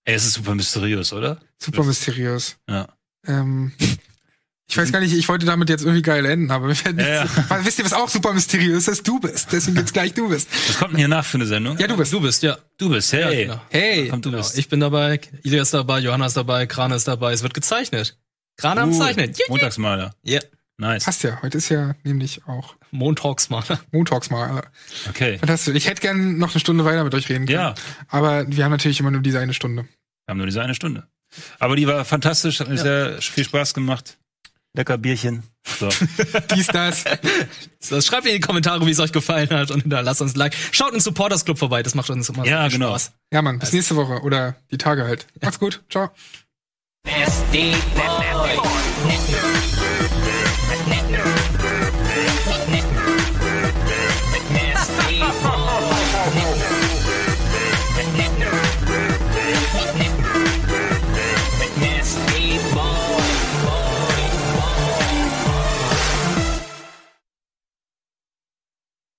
Ey, es ist super mysteriös, oder? super mysteriös. Ja. Ähm, ich weiß gar nicht, ich wollte damit jetzt irgendwie geil enden, aber mir fällt nichts. Ja, Weil, Wisst ihr, was auch super mysteriös ist? Du bist. Deswegen gibt's gleich du bist. Was kommt denn hier nach für eine Sendung? Ja, du bist. Du bist, ja. Du bist, hey. genau. Hey. Komm, du Genau. bist. Ich bin dabei, Ilya ist dabei, Johanna ist dabei, Krane ist dabei. Es wird gezeichnet. Krane am Uh, Zeichnen. Ja, Montagsmaler. ja. Nice. Passt ja. Heute ist ja nämlich auch Montagsmaler. Montagsmal. Okay. Fantastisch. Ich hätte gern noch eine Stunde weiter mit euch reden können. Ja. Aber wir haben natürlich immer nur diese eine Stunde. Wir haben nur diese eine Stunde. Aber die war fantastisch, hat mir sehr viel Spaß gemacht. Lecker Bierchen. So. (laughs) Dies, das. So, schreibt in die Kommentare, wie es euch gefallen hat und lasst uns ein Like. Schaut in Supporters Club vorbei, das macht uns immer Ja, so genau. Spaß. Ja, Mann, bis nächste Woche oder die Tage halt. Macht's gut. Ciao.